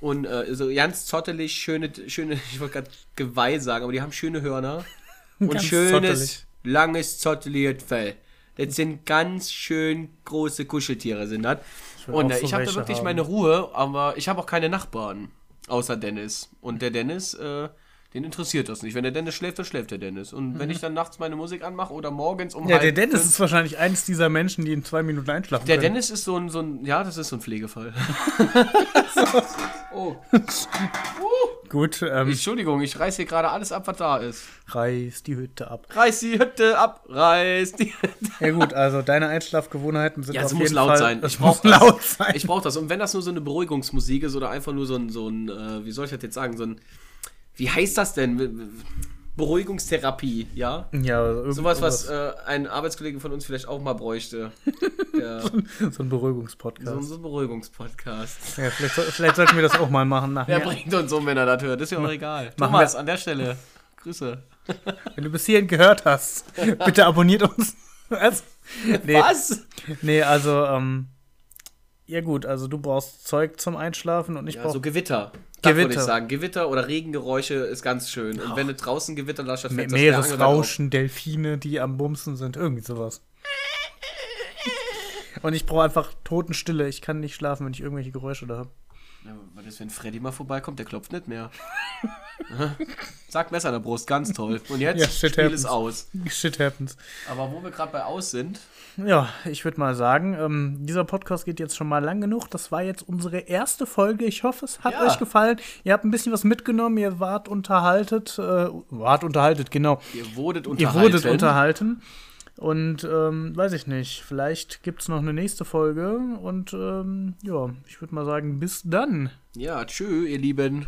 Und äh, so ganz zottelig, schöne, schöne, *laughs* ich wollte gerade Geweih sagen, aber die haben schöne Hörner. *laughs* Und Ganz schönes, zottelig. langes, zotteliges Fell. Das sind ganz schön große Kuscheltiere, sind das. Und äh, so ich habe da wirklich haben. meine Ruhe, aber ich habe auch keine Nachbarn, außer Dennis. Und der Dennis, äh, den interessiert das nicht. Wenn der Dennis schläft, dann schläft der Dennis. Und wenn ich dann nachts meine Musik anmache oder morgens um Mhm. Ja, der Dennis fünf- ist wahrscheinlich eines dieser Menschen, die in zwei Minuten einschlafen der können. Dennis ist so ein, so ein, ja, das ist so ein Pflegefall. *laughs* oh, Gut, ähm, Entschuldigung, ich reiß hier gerade alles ab, was da ist. reiß die Hütte ab. Reiß die Hütte ab, reiß die Hütte. Ja gut, also deine Einschlafgewohnheiten sind Ja, auf es jeden muss laut Fall, sein. Es Ich muss brauch das. laut sein. Ich brauche das. Und wenn das nur so eine Beruhigungsmusik ist oder einfach nur so ein, so ein äh, wie soll ich das jetzt sagen, so ein, wie heißt das denn? Beruhigungstherapie, ja? Ja, irgend- Sowas, was äh, ein Arbeitskollege von uns vielleicht auch mal bräuchte. *laughs* Ja. so ein So, Beruhigungspodcast. so ein Beruhigungspodcast. Ja, vielleicht, vielleicht sollten wir das auch mal machen. Nach Wer bringt uns um, wenn er das hört? Ist ja auch egal. machen Thomas, an der Stelle. Grüße. Wenn du bis hierhin gehört hast, bitte abonniert uns. *laughs* Was? Nee, Was? nee, also, ähm, ja gut, also du brauchst Zeug zum Einschlafen und ich Ja, brauche so Gewitter. Das würde ich Gewitter. sagen. Gewitter oder Regengeräusche ist ganz schön. Und wenn du draußen Gewitter lasst, dann Me. Meeresrauschen, Delfine, die am Bumsen sind, irgendwie sowas. Und ich brauche einfach Totenstille. Ich kann nicht schlafen, wenn ich irgendwelche Geräusche da habe. Ja, was ist, wenn Freddy mal vorbeikommt? Der klopft nicht mehr. Zack, Messer an der Brust, ganz toll. Und jetzt Ja, Spiel happens. ist aus. Shit happens. Aber wo wir gerade bei aus sind, Ja, ich würde mal sagen, ähm, dieser Podcast geht jetzt schon mal lang genug. Das war jetzt unsere erste Folge. Ich hoffe, es hat Ja. euch gefallen. Ihr habt ein bisschen was mitgenommen. Ihr wart unterhaltet. Äh, wart unterhaltet, genau. ihr wurdet Ihr unterhalten. wurdet unterhalten. Und ähm, weiß ich nicht, vielleicht gibt es noch eine nächste Folge. Und ähm, ja, ich würde mal sagen, bis dann. Ja, tschö, ihr Lieben.